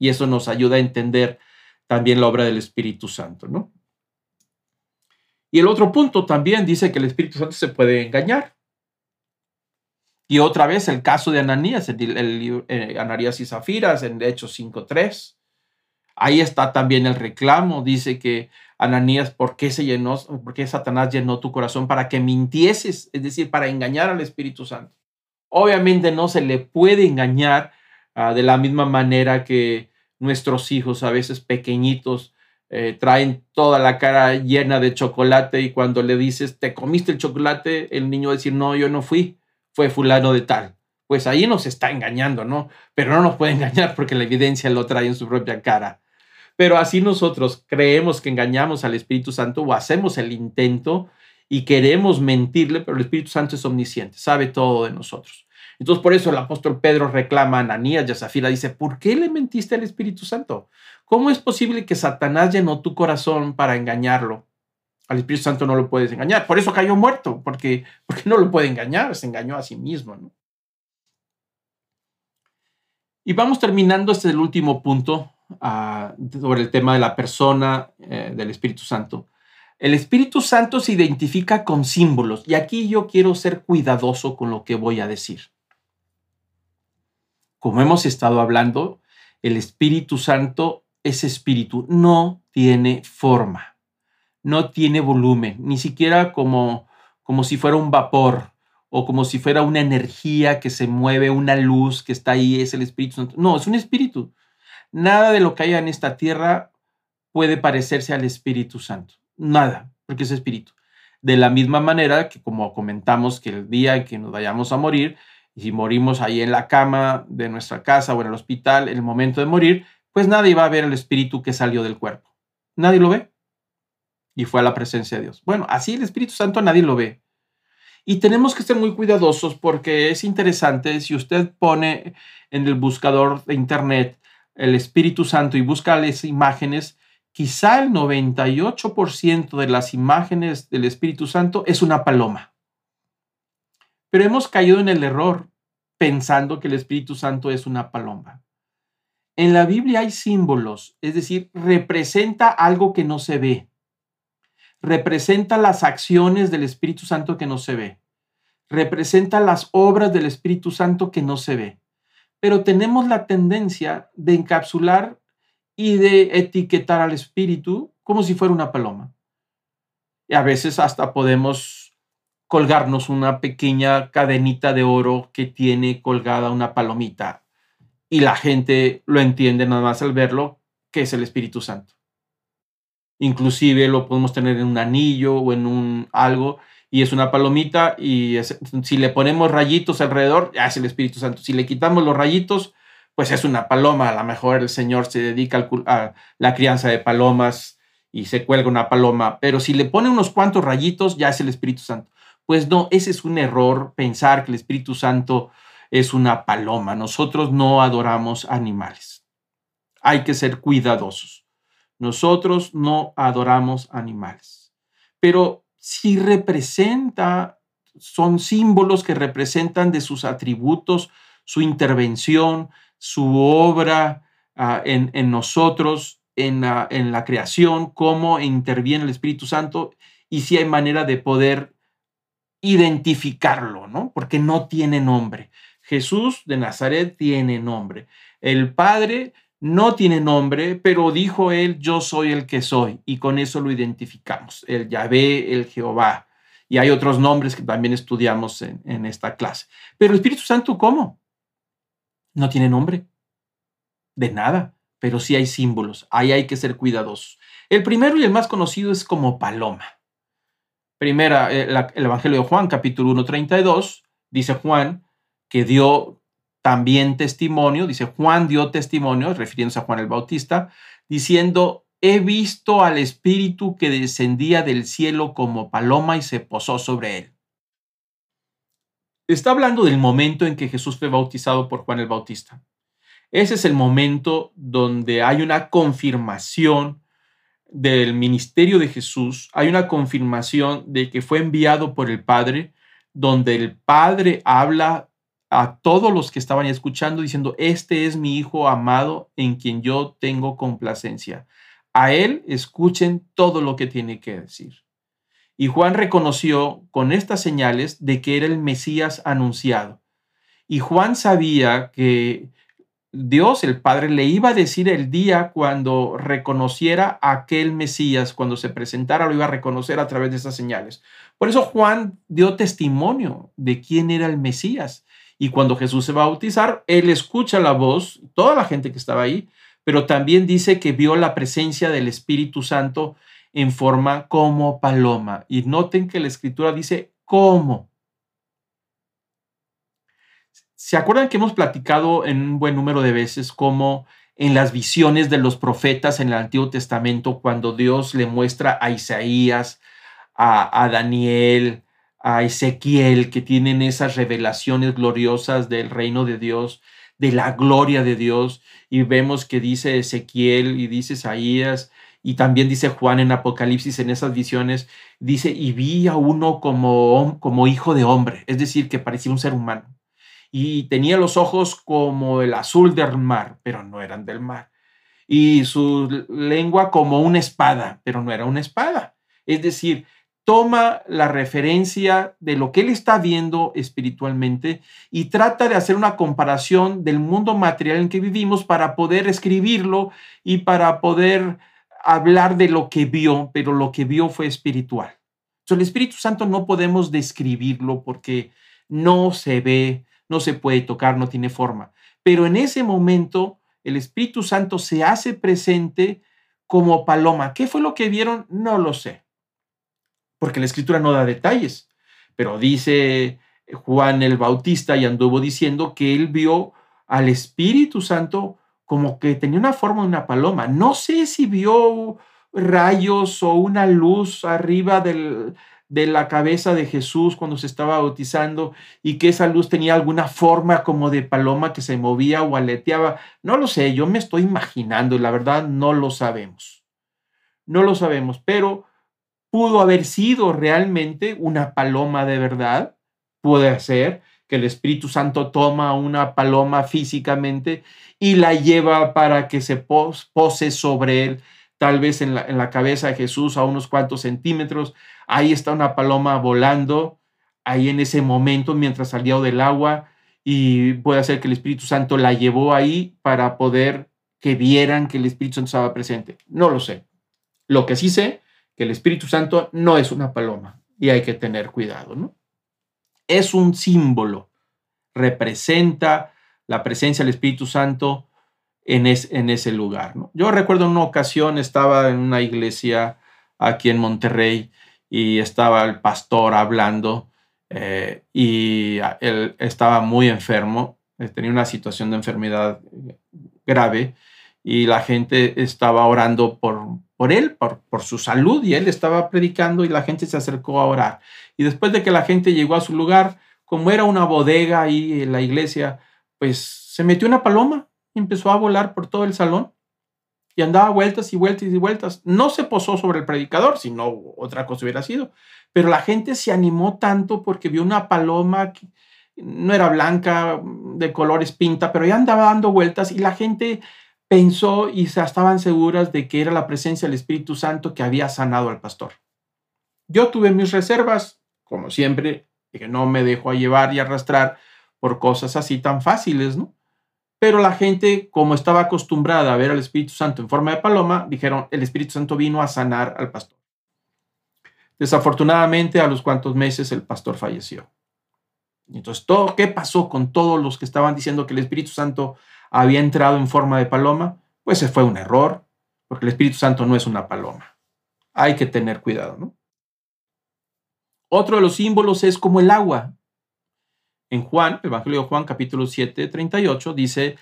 Y eso nos ayuda a entender también la obra del Espíritu Santo, ¿no? Y el otro punto también dice que el Espíritu Santo se puede engañar. Y otra vez el caso de Ananías, el, eh, Ananías y Zafiras en Hechos 5.3. Ahí está también el reclamo. Dice que Ananías, ¿por qué se llenó, por qué Satanás llenó tu corazón? Para que mintieses, es decir, para engañar al Espíritu Santo. Obviamente no se le puede engañar ah, de la misma manera que nuestros hijos, a veces pequeñitos, eh, traen toda la cara llena de chocolate y cuando le dices, ¿te comiste el chocolate? El niño va a decir, no, yo no fui fue fulano de tal. Pues ahí nos está engañando, ¿no? Pero no nos puede engañar porque la evidencia lo trae en su propia cara. Pero así nosotros creemos que engañamos al Espíritu Santo o hacemos el intento y queremos mentirle, pero el Espíritu Santo es omnisciente, sabe todo de nosotros. Entonces, por eso el apóstol Pedro reclama a Ananías y a Zafira, dice, ¿por qué le mentiste al Espíritu Santo? ¿Cómo es posible que Satanás llenó tu corazón para engañarlo? Al Espíritu Santo no lo puedes engañar. Por eso cayó muerto, porque, porque no lo puede engañar, se engañó a sí mismo. ¿no? Y vamos terminando, este es el último punto uh, sobre el tema de la persona eh, del Espíritu Santo. El Espíritu Santo se identifica con símbolos y aquí yo quiero ser cuidadoso con lo que voy a decir. Como hemos estado hablando, el Espíritu Santo es espíritu, no tiene forma no tiene volumen, ni siquiera como, como si fuera un vapor o como si fuera una energía que se mueve, una luz que está ahí, es el Espíritu Santo. No, es un espíritu. Nada de lo que haya en esta tierra puede parecerse al Espíritu Santo. Nada, porque es espíritu. De la misma manera que como comentamos que el día en que nos vayamos a morir, y si morimos ahí en la cama de nuestra casa o en el hospital, en el momento de morir, pues nadie va a ver el espíritu que salió del cuerpo. Nadie lo ve y fue a la presencia de Dios. Bueno, así el Espíritu Santo nadie lo ve. Y tenemos que ser muy cuidadosos porque es interesante si usted pone en el buscador de Internet el Espíritu Santo y busca las imágenes, quizá el 98% de las imágenes del Espíritu Santo es una paloma. Pero hemos caído en el error pensando que el Espíritu Santo es una paloma. En la Biblia hay símbolos, es decir, representa algo que no se ve representa las acciones del Espíritu Santo que no se ve, representa las obras del Espíritu Santo que no se ve. Pero tenemos la tendencia de encapsular y de etiquetar al Espíritu como si fuera una paloma. Y a veces hasta podemos colgarnos una pequeña cadenita de oro que tiene colgada una palomita. Y la gente lo entiende nada más al verlo, que es el Espíritu Santo. Inclusive lo podemos tener en un anillo o en un algo y es una palomita y si le ponemos rayitos alrededor, ya es el Espíritu Santo. Si le quitamos los rayitos, pues es una paloma. A lo mejor el Señor se dedica a la crianza de palomas y se cuelga una paloma. Pero si le pone unos cuantos rayitos, ya es el Espíritu Santo. Pues no, ese es un error pensar que el Espíritu Santo es una paloma. Nosotros no adoramos animales. Hay que ser cuidadosos. Nosotros no adoramos animales, pero sí representa son símbolos que representan de sus atributos, su intervención, su obra ah, en, nosotros, en la, en la creación, cómo interviene el Espíritu Santo y si hay manera de poder identificarlo, ¿no? Porque no tiene nombre. Jesús de Nazaret tiene nombre. El Padre no tiene nombre, pero dijo él, yo soy el que soy, y con eso lo identificamos, el Yahvé, el Jehová. Y hay otros nombres que también estudiamos en, en esta clase. Pero el Espíritu Santo, ¿cómo? No tiene nombre. De nada, pero sí hay símbolos. Ahí hay que ser cuidadosos. El primero y el más conocido es como paloma. Primera, eh, el Evangelio de Juan, capítulo 1, 32, dice Juan que dio también testimonio, dice Juan dio testimonio, refiriéndose a Juan el Bautista, diciendo, he visto al Espíritu que descendía del cielo como paloma y se posó sobre él. Está hablando del momento en que Jesús fue bautizado por Juan el Bautista. Ese es el momento donde hay una confirmación del ministerio de Jesús, hay una confirmación de que fue enviado por el Padre, donde el Padre habla a todos los que estaban escuchando diciendo, este es mi Hijo amado en quien yo tengo complacencia. A él escuchen todo lo que tiene que decir. Y Juan reconoció con estas señales de que era el Mesías anunciado. Y Juan sabía que Dios, el Padre, le iba a decir el día cuando reconociera a aquel Mesías, cuando se presentara, lo iba a reconocer a través de esas señales. Por eso Juan dio testimonio de quién era el Mesías. Y cuando Jesús se va a bautizar, él escucha la voz, toda la gente que estaba ahí, pero también dice que vio la presencia del Espíritu Santo en forma como paloma. Y noten que la escritura dice cómo. ¿Se acuerdan que hemos platicado en un buen número de veces cómo en las visiones de los profetas en el Antiguo Testamento, cuando Dios le muestra a Isaías, a, Daniel, a Ezequiel, que tienen esas revelaciones gloriosas del reino de Dios, de la gloria de Dios, y vemos que dice Ezequiel y dice Isaías, y también dice Juan en Apocalipsis en esas visiones, dice, y vi a uno como, como hijo de hombre, es decir, que parecía un ser humano y tenía los ojos como el azul del mar, pero no eran del mar. Y su lengua como una espada, pero no era una espada. Es decir, toma la referencia de lo que él está viendo espiritualmente y trata de hacer una comparación del mundo material en que vivimos para poder escribirlo y para poder hablar de lo que vio, pero lo que vio fue espiritual. Entonces, el Espíritu Santo no podemos describirlo porque no se ve, no se puede tocar, no tiene forma. Pero en ese momento el Espíritu Santo se hace presente como paloma. ¿Qué fue lo que vieron? No lo sé, porque la escritura no da detalles, pero dice Juan el Bautista y anduvo diciendo que él vio al Espíritu Santo como que tenía una forma de una paloma. No sé si vio rayos o una luz arriba del, de la cabeza de Jesús cuando se estaba bautizando y que esa luz tenía alguna forma como de paloma que se movía o aleteaba. No lo sé, yo me estoy imaginando y la verdad no lo sabemos. No lo sabemos, pero pudo haber sido realmente una paloma de verdad. Puede ser que el Espíritu Santo toma una paloma físicamente y la lleva para que se pose sobre él, tal vez en la, en la cabeza de Jesús a unos cuantos centímetros ahí está una paloma volando, ahí en ese momento mientras salía del agua y puede ser que el Espíritu Santo la llevó ahí para poder que vieran que el Espíritu Santo estaba presente. No lo sé. Lo que sí sé, que el Espíritu Santo no es una paloma y hay que tener cuidado, ¿no? Es un símbolo, representa la presencia del Espíritu Santo en, en ese lugar, ¿no? Yo recuerdo una ocasión, estaba en una iglesia aquí en Monterrey y estaba el pastor hablando eh, y él estaba muy enfermo, eh, tenía una situación de enfermedad grave y la gente estaba orando por, por él, por, por su salud y él estaba predicando y la gente se acercó a orar. Y después de que la gente llegó a su lugar, como era una bodega ahí en la iglesia, pues se metió una paloma y empezó a volar por todo el salón y andaba vueltas y vueltas y vueltas. No se posó sobre el predicador, sino otra cosa hubiera sido. Pero la gente se animó tanto porque vio una paloma que no era blanca, de colores pinta, pero ya andaba dando vueltas y la gente pensó y estaban seguras de que era la presencia del Espíritu Santo que había sanado al pastor. Yo tuve mis reservas, como siempre, que no me dejo llevar y arrastrar por cosas así tan fáciles, ¿no? Pero la gente, como estaba acostumbrada a ver al Espíritu Santo en forma de paloma, dijeron, el Espíritu Santo vino a sanar al pastor. Desafortunadamente, a los cuantos meses el pastor falleció. Entonces, todo, ¿qué pasó con todos los que estaban diciendo que el Espíritu Santo había entrado en forma de paloma? Pues se fue un error, porque el Espíritu Santo no es una paloma. Hay que tener cuidado, ¿no? Otro de los símbolos es como el agua. En Juan, Evangelio de Juan, capítulo 7, 38, dice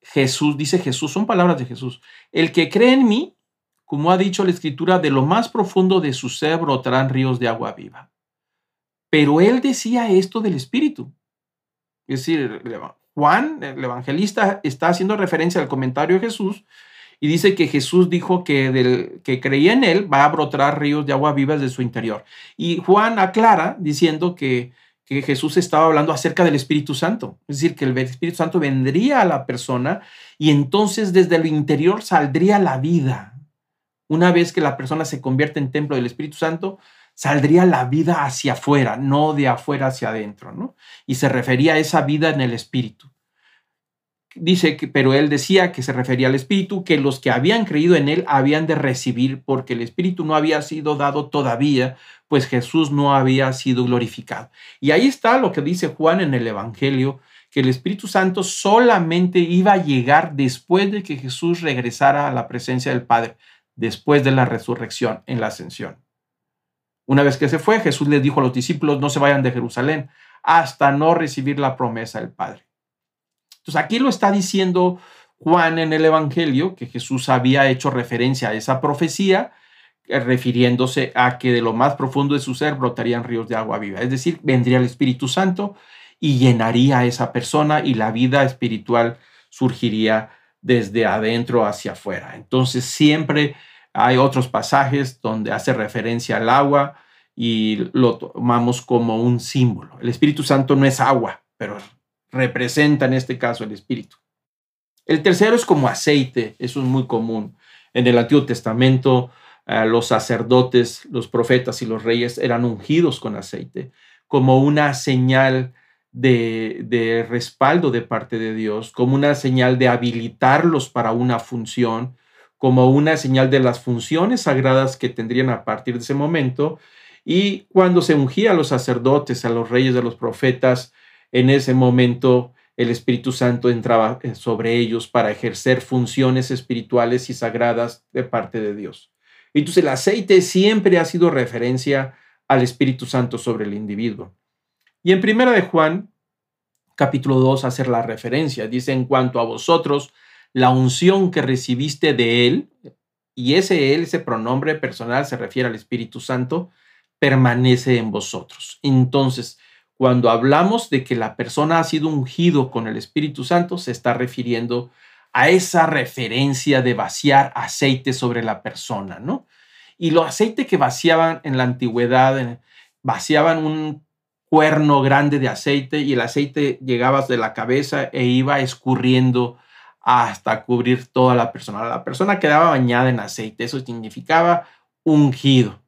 Jesús, dice Jesús, son palabras de Jesús. El que cree en mí, como ha dicho la escritura, de lo más profundo de su ser brotarán ríos de agua viva. Pero él decía esto del Espíritu. Es decir, Juan, el evangelista, está haciendo referencia al comentario de Jesús y dice que Jesús dijo que del que creía en él va a brotar ríos de agua viva de su interior. Y Juan aclara diciendo que que Jesús estaba hablando acerca del Espíritu Santo. Es decir, que el Espíritu Santo vendría a la persona y entonces desde el interior saldría la vida. Una vez que la persona se convierte en templo del Espíritu Santo, saldría la vida hacia afuera, no de afuera hacia adentro, ¿no? Y se refería a esa vida en el Espíritu dice que, pero él decía que se refería al Espíritu, que los que habían creído en él habían de recibir, porque el Espíritu no había sido dado todavía, pues Jesús no había sido glorificado. Y ahí está lo que dice Juan en el Evangelio, que el Espíritu Santo solamente iba a llegar después de que Jesús regresara a la presencia del Padre, después de la resurrección en la ascensión. Una vez que se fue, Jesús les dijo a los discípulos, no se vayan de Jerusalén hasta no recibir la promesa del Padre. Entonces aquí lo está diciendo Juan en el Evangelio, que Jesús había hecho referencia a esa profecía, eh, refiriéndose a que de lo más profundo de su ser brotarían ríos de agua viva. Es decir, vendría el Espíritu Santo y llenaría a esa persona y la vida espiritual surgiría desde adentro hacia afuera. Entonces siempre hay otros pasajes donde hace referencia al agua y lo tomamos como un símbolo. El Espíritu Santo no es agua, pero representa en este caso el Espíritu. El tercero es como aceite, eso es muy común. En el Antiguo Testamento, eh, los sacerdotes, los profetas y los reyes eran ungidos con aceite como una señal de, de, respaldo de parte de Dios, como una señal de habilitarlos para una función, como una señal de las funciones sagradas que tendrían a partir de ese momento. Y cuando se ungía a los sacerdotes, a los reyes, a los profetas, en ese momento el Espíritu Santo entraba eh, sobre ellos para ejercer funciones espirituales y sagradas de parte de Dios. Entonces el aceite siempre ha sido referencia al Espíritu Santo sobre el individuo. Y en primera de Juan, capítulo 2, hacer la referencia. Dice, en cuanto a vosotros, la unción que recibiste de Él, y ese Él, ese pronombre personal se refiere al Espíritu Santo, permanece en vosotros. Entonces, cuando hablamos de que la persona ha sido ungido con el Espíritu Santo, se está refiriendo a esa referencia de vaciar aceite sobre la persona, ¿no? Y lo aceite que vaciaban en la antigüedad, vaciaban un cuerno grande de aceite y el aceite llegaba de la cabeza e iba escurriendo hasta cubrir toda la persona. La persona quedaba bañada en aceite, eso significaba ungido.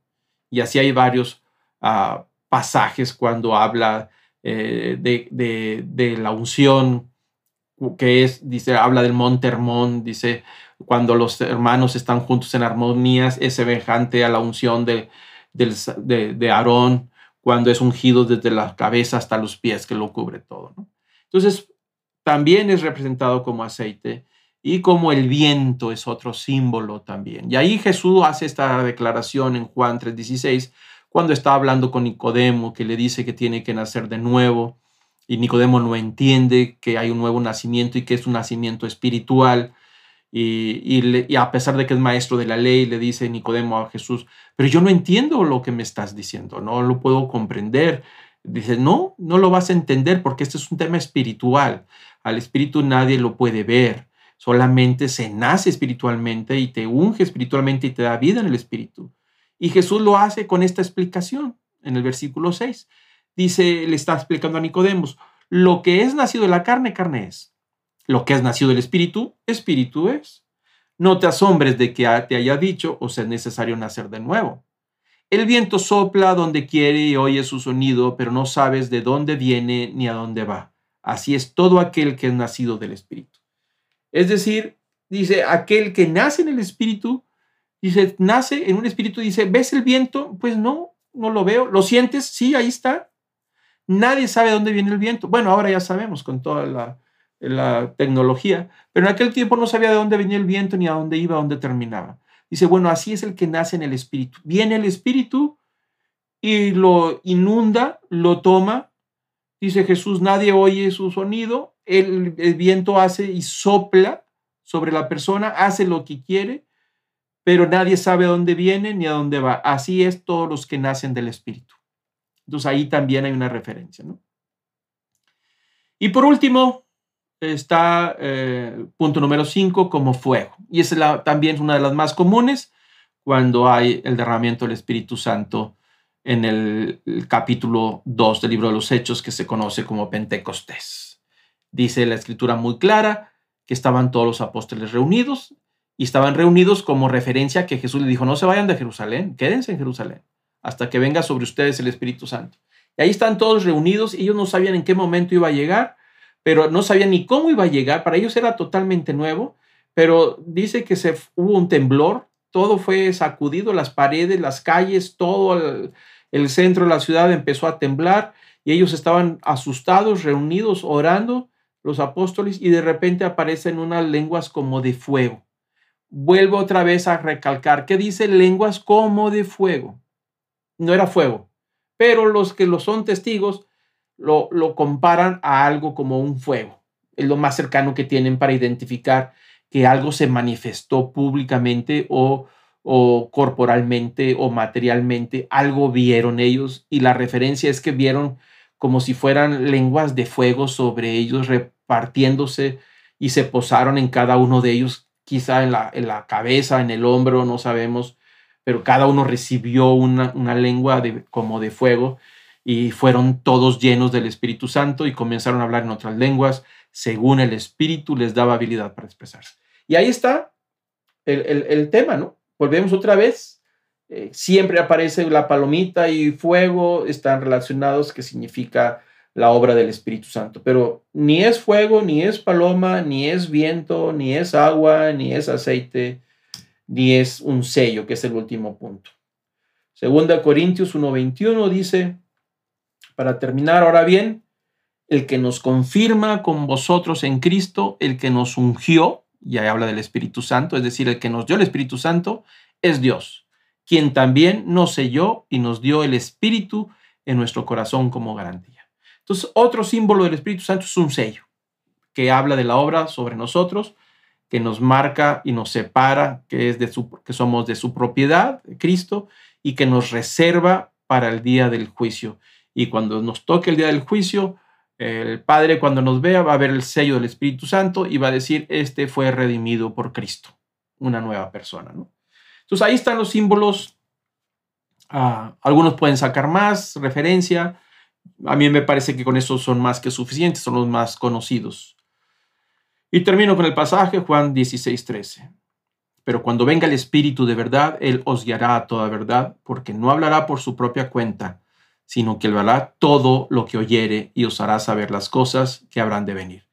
Y así hay varios uh, pasajes cuando habla eh, de, la unción, que es, dice, habla del monte Hermón, dice, cuando los hermanos están juntos en armonías, es semejante a la unción de, de, Aarón, cuando es ungido desde la cabeza hasta los pies, que lo cubre todo. Entonces, también es representado como aceite y como el viento es otro símbolo también. Y ahí Jesús hace esta declaración en Juan 3:16, cuando está hablando con Nicodemo, que le dice que tiene que nacer de nuevo, y Nicodemo no entiende que hay un nuevo nacimiento y que es un nacimiento espiritual. Y, a pesar de que es maestro de la ley, le dice Nicodemo a Jesús, pero yo no entiendo lo que me estás diciendo, no lo puedo comprender. Dice, no, no lo vas a entender porque este es un tema espiritual. Al espíritu nadie lo puede ver, Solamente se nace espiritualmente y te unge espiritualmente y te da vida en el espíritu. Y Jesús lo hace con esta explicación en el versículo 6. Dice, le está explicando a Nicodemos, lo que es nacido de la carne, carne es. Lo que es nacido del espíritu, espíritu es. No te asombres de que te haya dicho, o sea, es necesario nacer de nuevo. El viento sopla donde quiere y oye su sonido, pero no sabes de dónde viene ni a dónde va. Así es todo aquel que es nacido del espíritu. Es decir, dice, aquel que nace en el espíritu, dice, nace en un espíritu, dice, ¿ves el viento? Pues no, no lo veo. ¿Lo sientes? Sí, ahí está. Nadie sabe dónde viene el viento. Bueno, ahora ya sabemos con toda la, la tecnología, pero en aquel tiempo no sabía de dónde venía el viento ni a dónde iba, dónde terminaba. Dice, bueno, así es el que nace en el espíritu. Viene el espíritu y lo inunda, lo toma. Dice Jesús, nadie oye su sonido, el, viento hace y sopla sobre la persona, hace lo que quiere, pero nadie sabe a dónde viene ni a dónde va. Así es todos los que nacen del Espíritu. Entonces ahí también hay una referencia. ¿no? Y por último, está eh, punto número 5 como fuego. Y es también una de las más comunes cuando hay el derramamiento del Espíritu Santo en el, el capítulo 2 del libro de los Hechos que se conoce como Pentecostés. Dice la escritura muy clara que estaban todos los apóstoles reunidos y estaban reunidos como referencia que Jesús le dijo, no se vayan de Jerusalén, quédense en Jerusalén hasta que venga sobre ustedes el Espíritu Santo. Y ahí están todos reunidos, ellos no sabían en qué momento iba a llegar, pero no sabían ni cómo iba a llegar, para ellos era totalmente nuevo, pero dice que se, hubo un temblor, todo fue sacudido, las paredes, las calles, todo el, el centro de la ciudad empezó a temblar y ellos estaban asustados, reunidos, orando los apóstoles y de repente aparecen unas lenguas como de fuego. Vuelvo otra vez a recalcar que dice lenguas como de fuego. No era fuego, pero los que lo son testigos lo, lo comparan a algo como un fuego. Es lo más cercano que tienen para identificar que algo se manifestó públicamente o, o corporalmente o materialmente. Algo vieron ellos y la referencia es que vieron como si fueran lenguas de fuego sobre ellos repartiéndose y se posaron en cada uno de ellos, quizá en la, en la cabeza, en el hombro, no sabemos, pero cada uno recibió una, una lengua de, como de fuego y fueron todos llenos del Espíritu Santo y comenzaron a hablar en otras lenguas según el Espíritu les daba habilidad para expresarse. Y ahí está el, el, tema, ¿no? Volvemos otra vez eh, siempre aparece la palomita y fuego, están relacionados, que significa la obra del Espíritu Santo. Pero ni es fuego, ni es paloma, ni es viento, ni es agua, ni es aceite, ni es un sello, que es el último punto. Segunda Corintios 1.21 dice, para terminar ahora bien, el que nos confirma con vosotros en Cristo, el que nos ungió, ya habla del Espíritu Santo, es decir, el que nos dio el Espíritu Santo, es Dios quien también nos selló y nos dio el Espíritu en nuestro corazón como garantía. Entonces, otro símbolo del Espíritu Santo es un sello que habla de la obra sobre nosotros, que nos marca y nos separa, que, es de su, que somos de su propiedad, Cristo, y que nos reserva para el día del juicio. Y cuando nos toque el día del juicio, el Padre cuando nos vea va a ver el sello del Espíritu Santo y va a decir, este fue redimido por Cristo, una nueva persona. ¿no? Entonces ahí están los símbolos. Ah, algunos pueden sacar más referencia. A mí me parece que con eso son más que suficientes, son los más conocidos. Y termino con el pasaje Juan 16, 13. Pero cuando venga el Espíritu de verdad, Él os guiará a toda verdad, porque no hablará por su propia cuenta, sino que hablará todo lo que oyere y os hará saber las cosas que habrán de venir.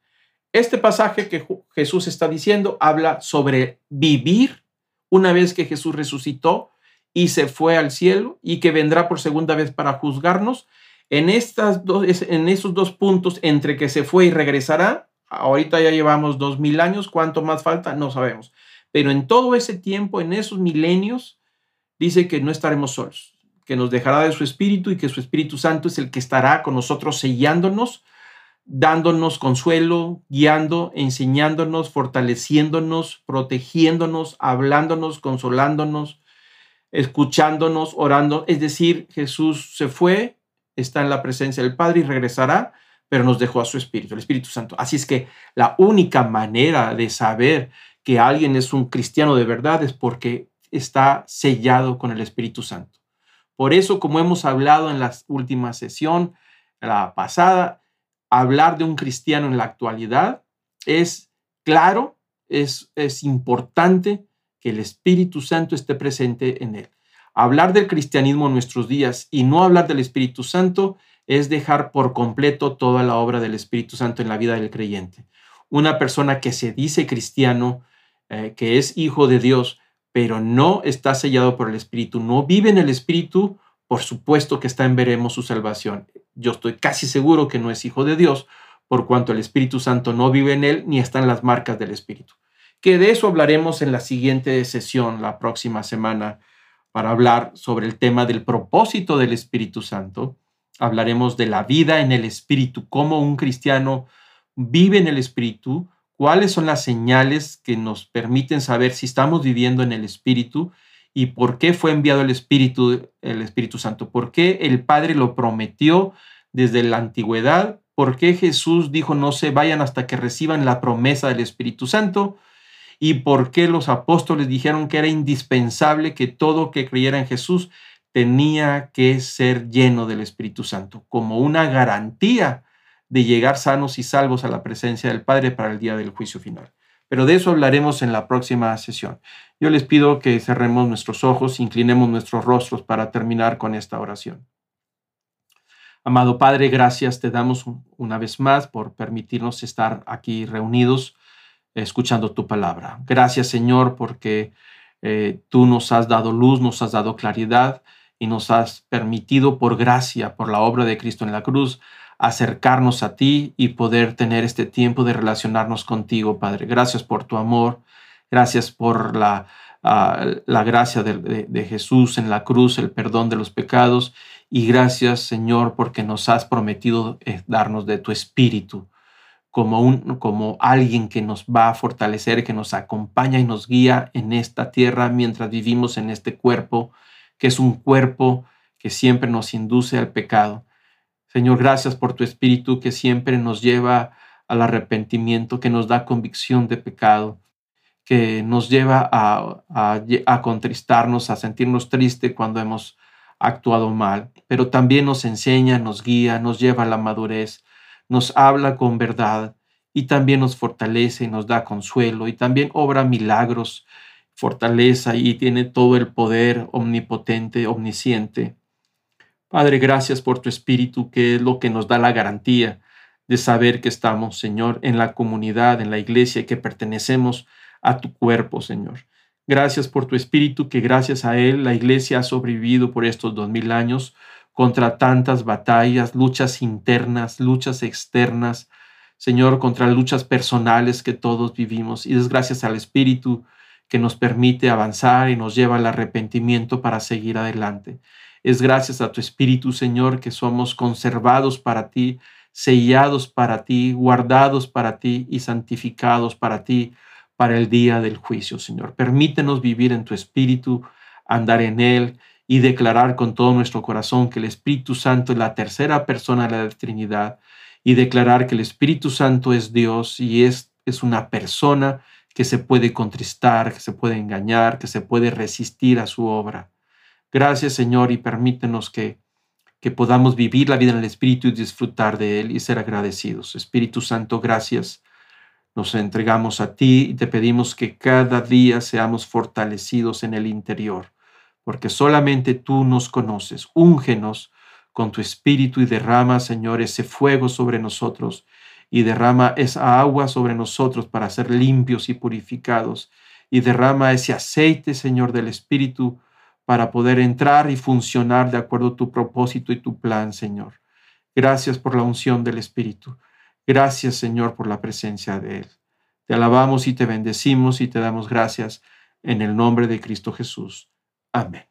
Este pasaje que Jesús está diciendo habla sobre vivir una vez que Jesús resucitó y se fue al cielo y que vendrá por segunda vez para juzgarnos. En, estas dos, en esos dos puntos, entre que se fue y regresará, ahorita ya llevamos dos mil años, ¿cuánto más falta? No sabemos. Pero en todo ese tiempo, en esos milenios, dice que no estaremos solos, que nos dejará de su Espíritu y que su Espíritu Santo es el que estará con nosotros sellándonos dándonos consuelo, guiando, enseñándonos, fortaleciéndonos, protegiéndonos, hablándonos, consolándonos, escuchándonos, orando. Es decir, Jesús se fue, está en la presencia del Padre y regresará pero nos dejó a su Espíritu, el Espíritu Santo. Así es que la única manera de saber que alguien es un cristiano de verdad es porque está sellado con el Espíritu Santo. Por eso, como hemos hablado en la última sesión, la pasada, hablar de un cristiano en la actualidad es claro, es, es importante que el Espíritu Santo esté presente en él. Hablar del cristianismo en nuestros días y no hablar del Espíritu Santo es dejar por completo toda la obra del Espíritu Santo en la vida del creyente. Una persona que se dice cristiano, eh, que es hijo de Dios, pero no está sellado por el Espíritu, no vive en el Espíritu, por supuesto que está en veremos su salvación. Yo estoy casi seguro que no es hijo de Dios, por cuanto el Espíritu Santo no vive en él ni está en las marcas del Espíritu. Que de eso hablaremos en la siguiente sesión, la próxima semana, para hablar sobre el tema del propósito del Espíritu Santo. Hablaremos de la vida en el Espíritu, cómo un cristiano vive en el Espíritu, cuáles son las señales que nos permiten saber si estamos viviendo en el Espíritu y por qué fue enviado el Espíritu, el Espíritu Santo, por qué el Padre lo prometió desde la antigüedad, por qué Jesús dijo no se vayan hasta que reciban la promesa del Espíritu Santo y por qué los apóstoles dijeron que era indispensable que todo que creyera en Jesús tenía que ser lleno del Espíritu Santo, como una garantía de llegar sanos y salvos a la presencia del Padre para el día del juicio final. Pero de eso hablaremos en la próxima sesión. Yo les pido que cerremos nuestros ojos, inclinemos nuestros rostros para terminar con esta oración. Amado Padre, gracias te damos una vez más por permitirnos estar aquí reunidos escuchando tu palabra. Gracias Señor porque eh, tú nos has dado luz, nos has dado claridad y nos has permitido por gracia, por la obra de Cristo en la cruz, acercarnos a ti y poder tener este tiempo de relacionarnos contigo, Padre. Gracias por tu amor, gracias por la, ah, la gracia de, Jesús en la cruz, el perdón de los pecados y gracias, Señor, porque nos has prometido eh, darnos de tu espíritu. Como, un, como alguien que nos va a fortalecer, que nos acompaña y nos guía en esta tierra mientras vivimos en este cuerpo que es un cuerpo que siempre nos induce al pecado. Señor, gracias por tu Espíritu que siempre nos lleva al arrepentimiento, que nos da convicción de pecado, que nos lleva a, a, contristarnos, a sentirnos tristes cuando hemos actuado mal, pero también nos enseña, nos guía, nos lleva a la madurez, nos habla con verdad y también nos fortalece y nos da consuelo y también obra milagros fortaleza y tiene todo el poder omnipotente, omnisciente. Padre, gracias por tu Espíritu, que es lo que nos da la garantía de saber que estamos, Señor, en la comunidad, en la iglesia, que pertenecemos a tu cuerpo, Señor. Gracias por tu Espíritu, que gracias a Él la iglesia ha sobrevivido por estos dos mil años contra tantas batallas, luchas internas, luchas externas, Señor, contra luchas personales que todos vivimos. Y es gracias al Espíritu que nos permite avanzar y nos lleva al arrepentimiento para seguir adelante. Es gracias a tu Espíritu, Señor, que somos conservados para ti, sellados para ti, guardados para ti y santificados para ti para el día del juicio, Señor. Permítenos vivir en tu Espíritu, andar en Él y declarar con todo nuestro corazón que el Espíritu Santo es la tercera persona de la Trinidad y declarar que el Espíritu Santo es Dios y es, es una persona que se puede contristar, que se puede engañar, que se puede resistir a su obra. Gracias Señor y permítenos que, que podamos vivir la vida en el Espíritu y disfrutar de Él y ser agradecidos. Espíritu Santo, gracias. Nos entregamos a ti y te pedimos que cada día seamos fortalecidos en el interior, porque solamente tú nos conoces. Úngenos con tu Espíritu y derrama, Señor, ese fuego sobre nosotros y derrama esa agua sobre nosotros para ser limpios y purificados. Y derrama ese aceite, Señor, del Espíritu para poder entrar y funcionar de acuerdo a tu propósito y tu plan, Señor. Gracias por la unción del Espíritu. Gracias, Señor, por la presencia de Él. Te alabamos y te bendecimos y te damos gracias en el nombre de Cristo Jesús. Amén.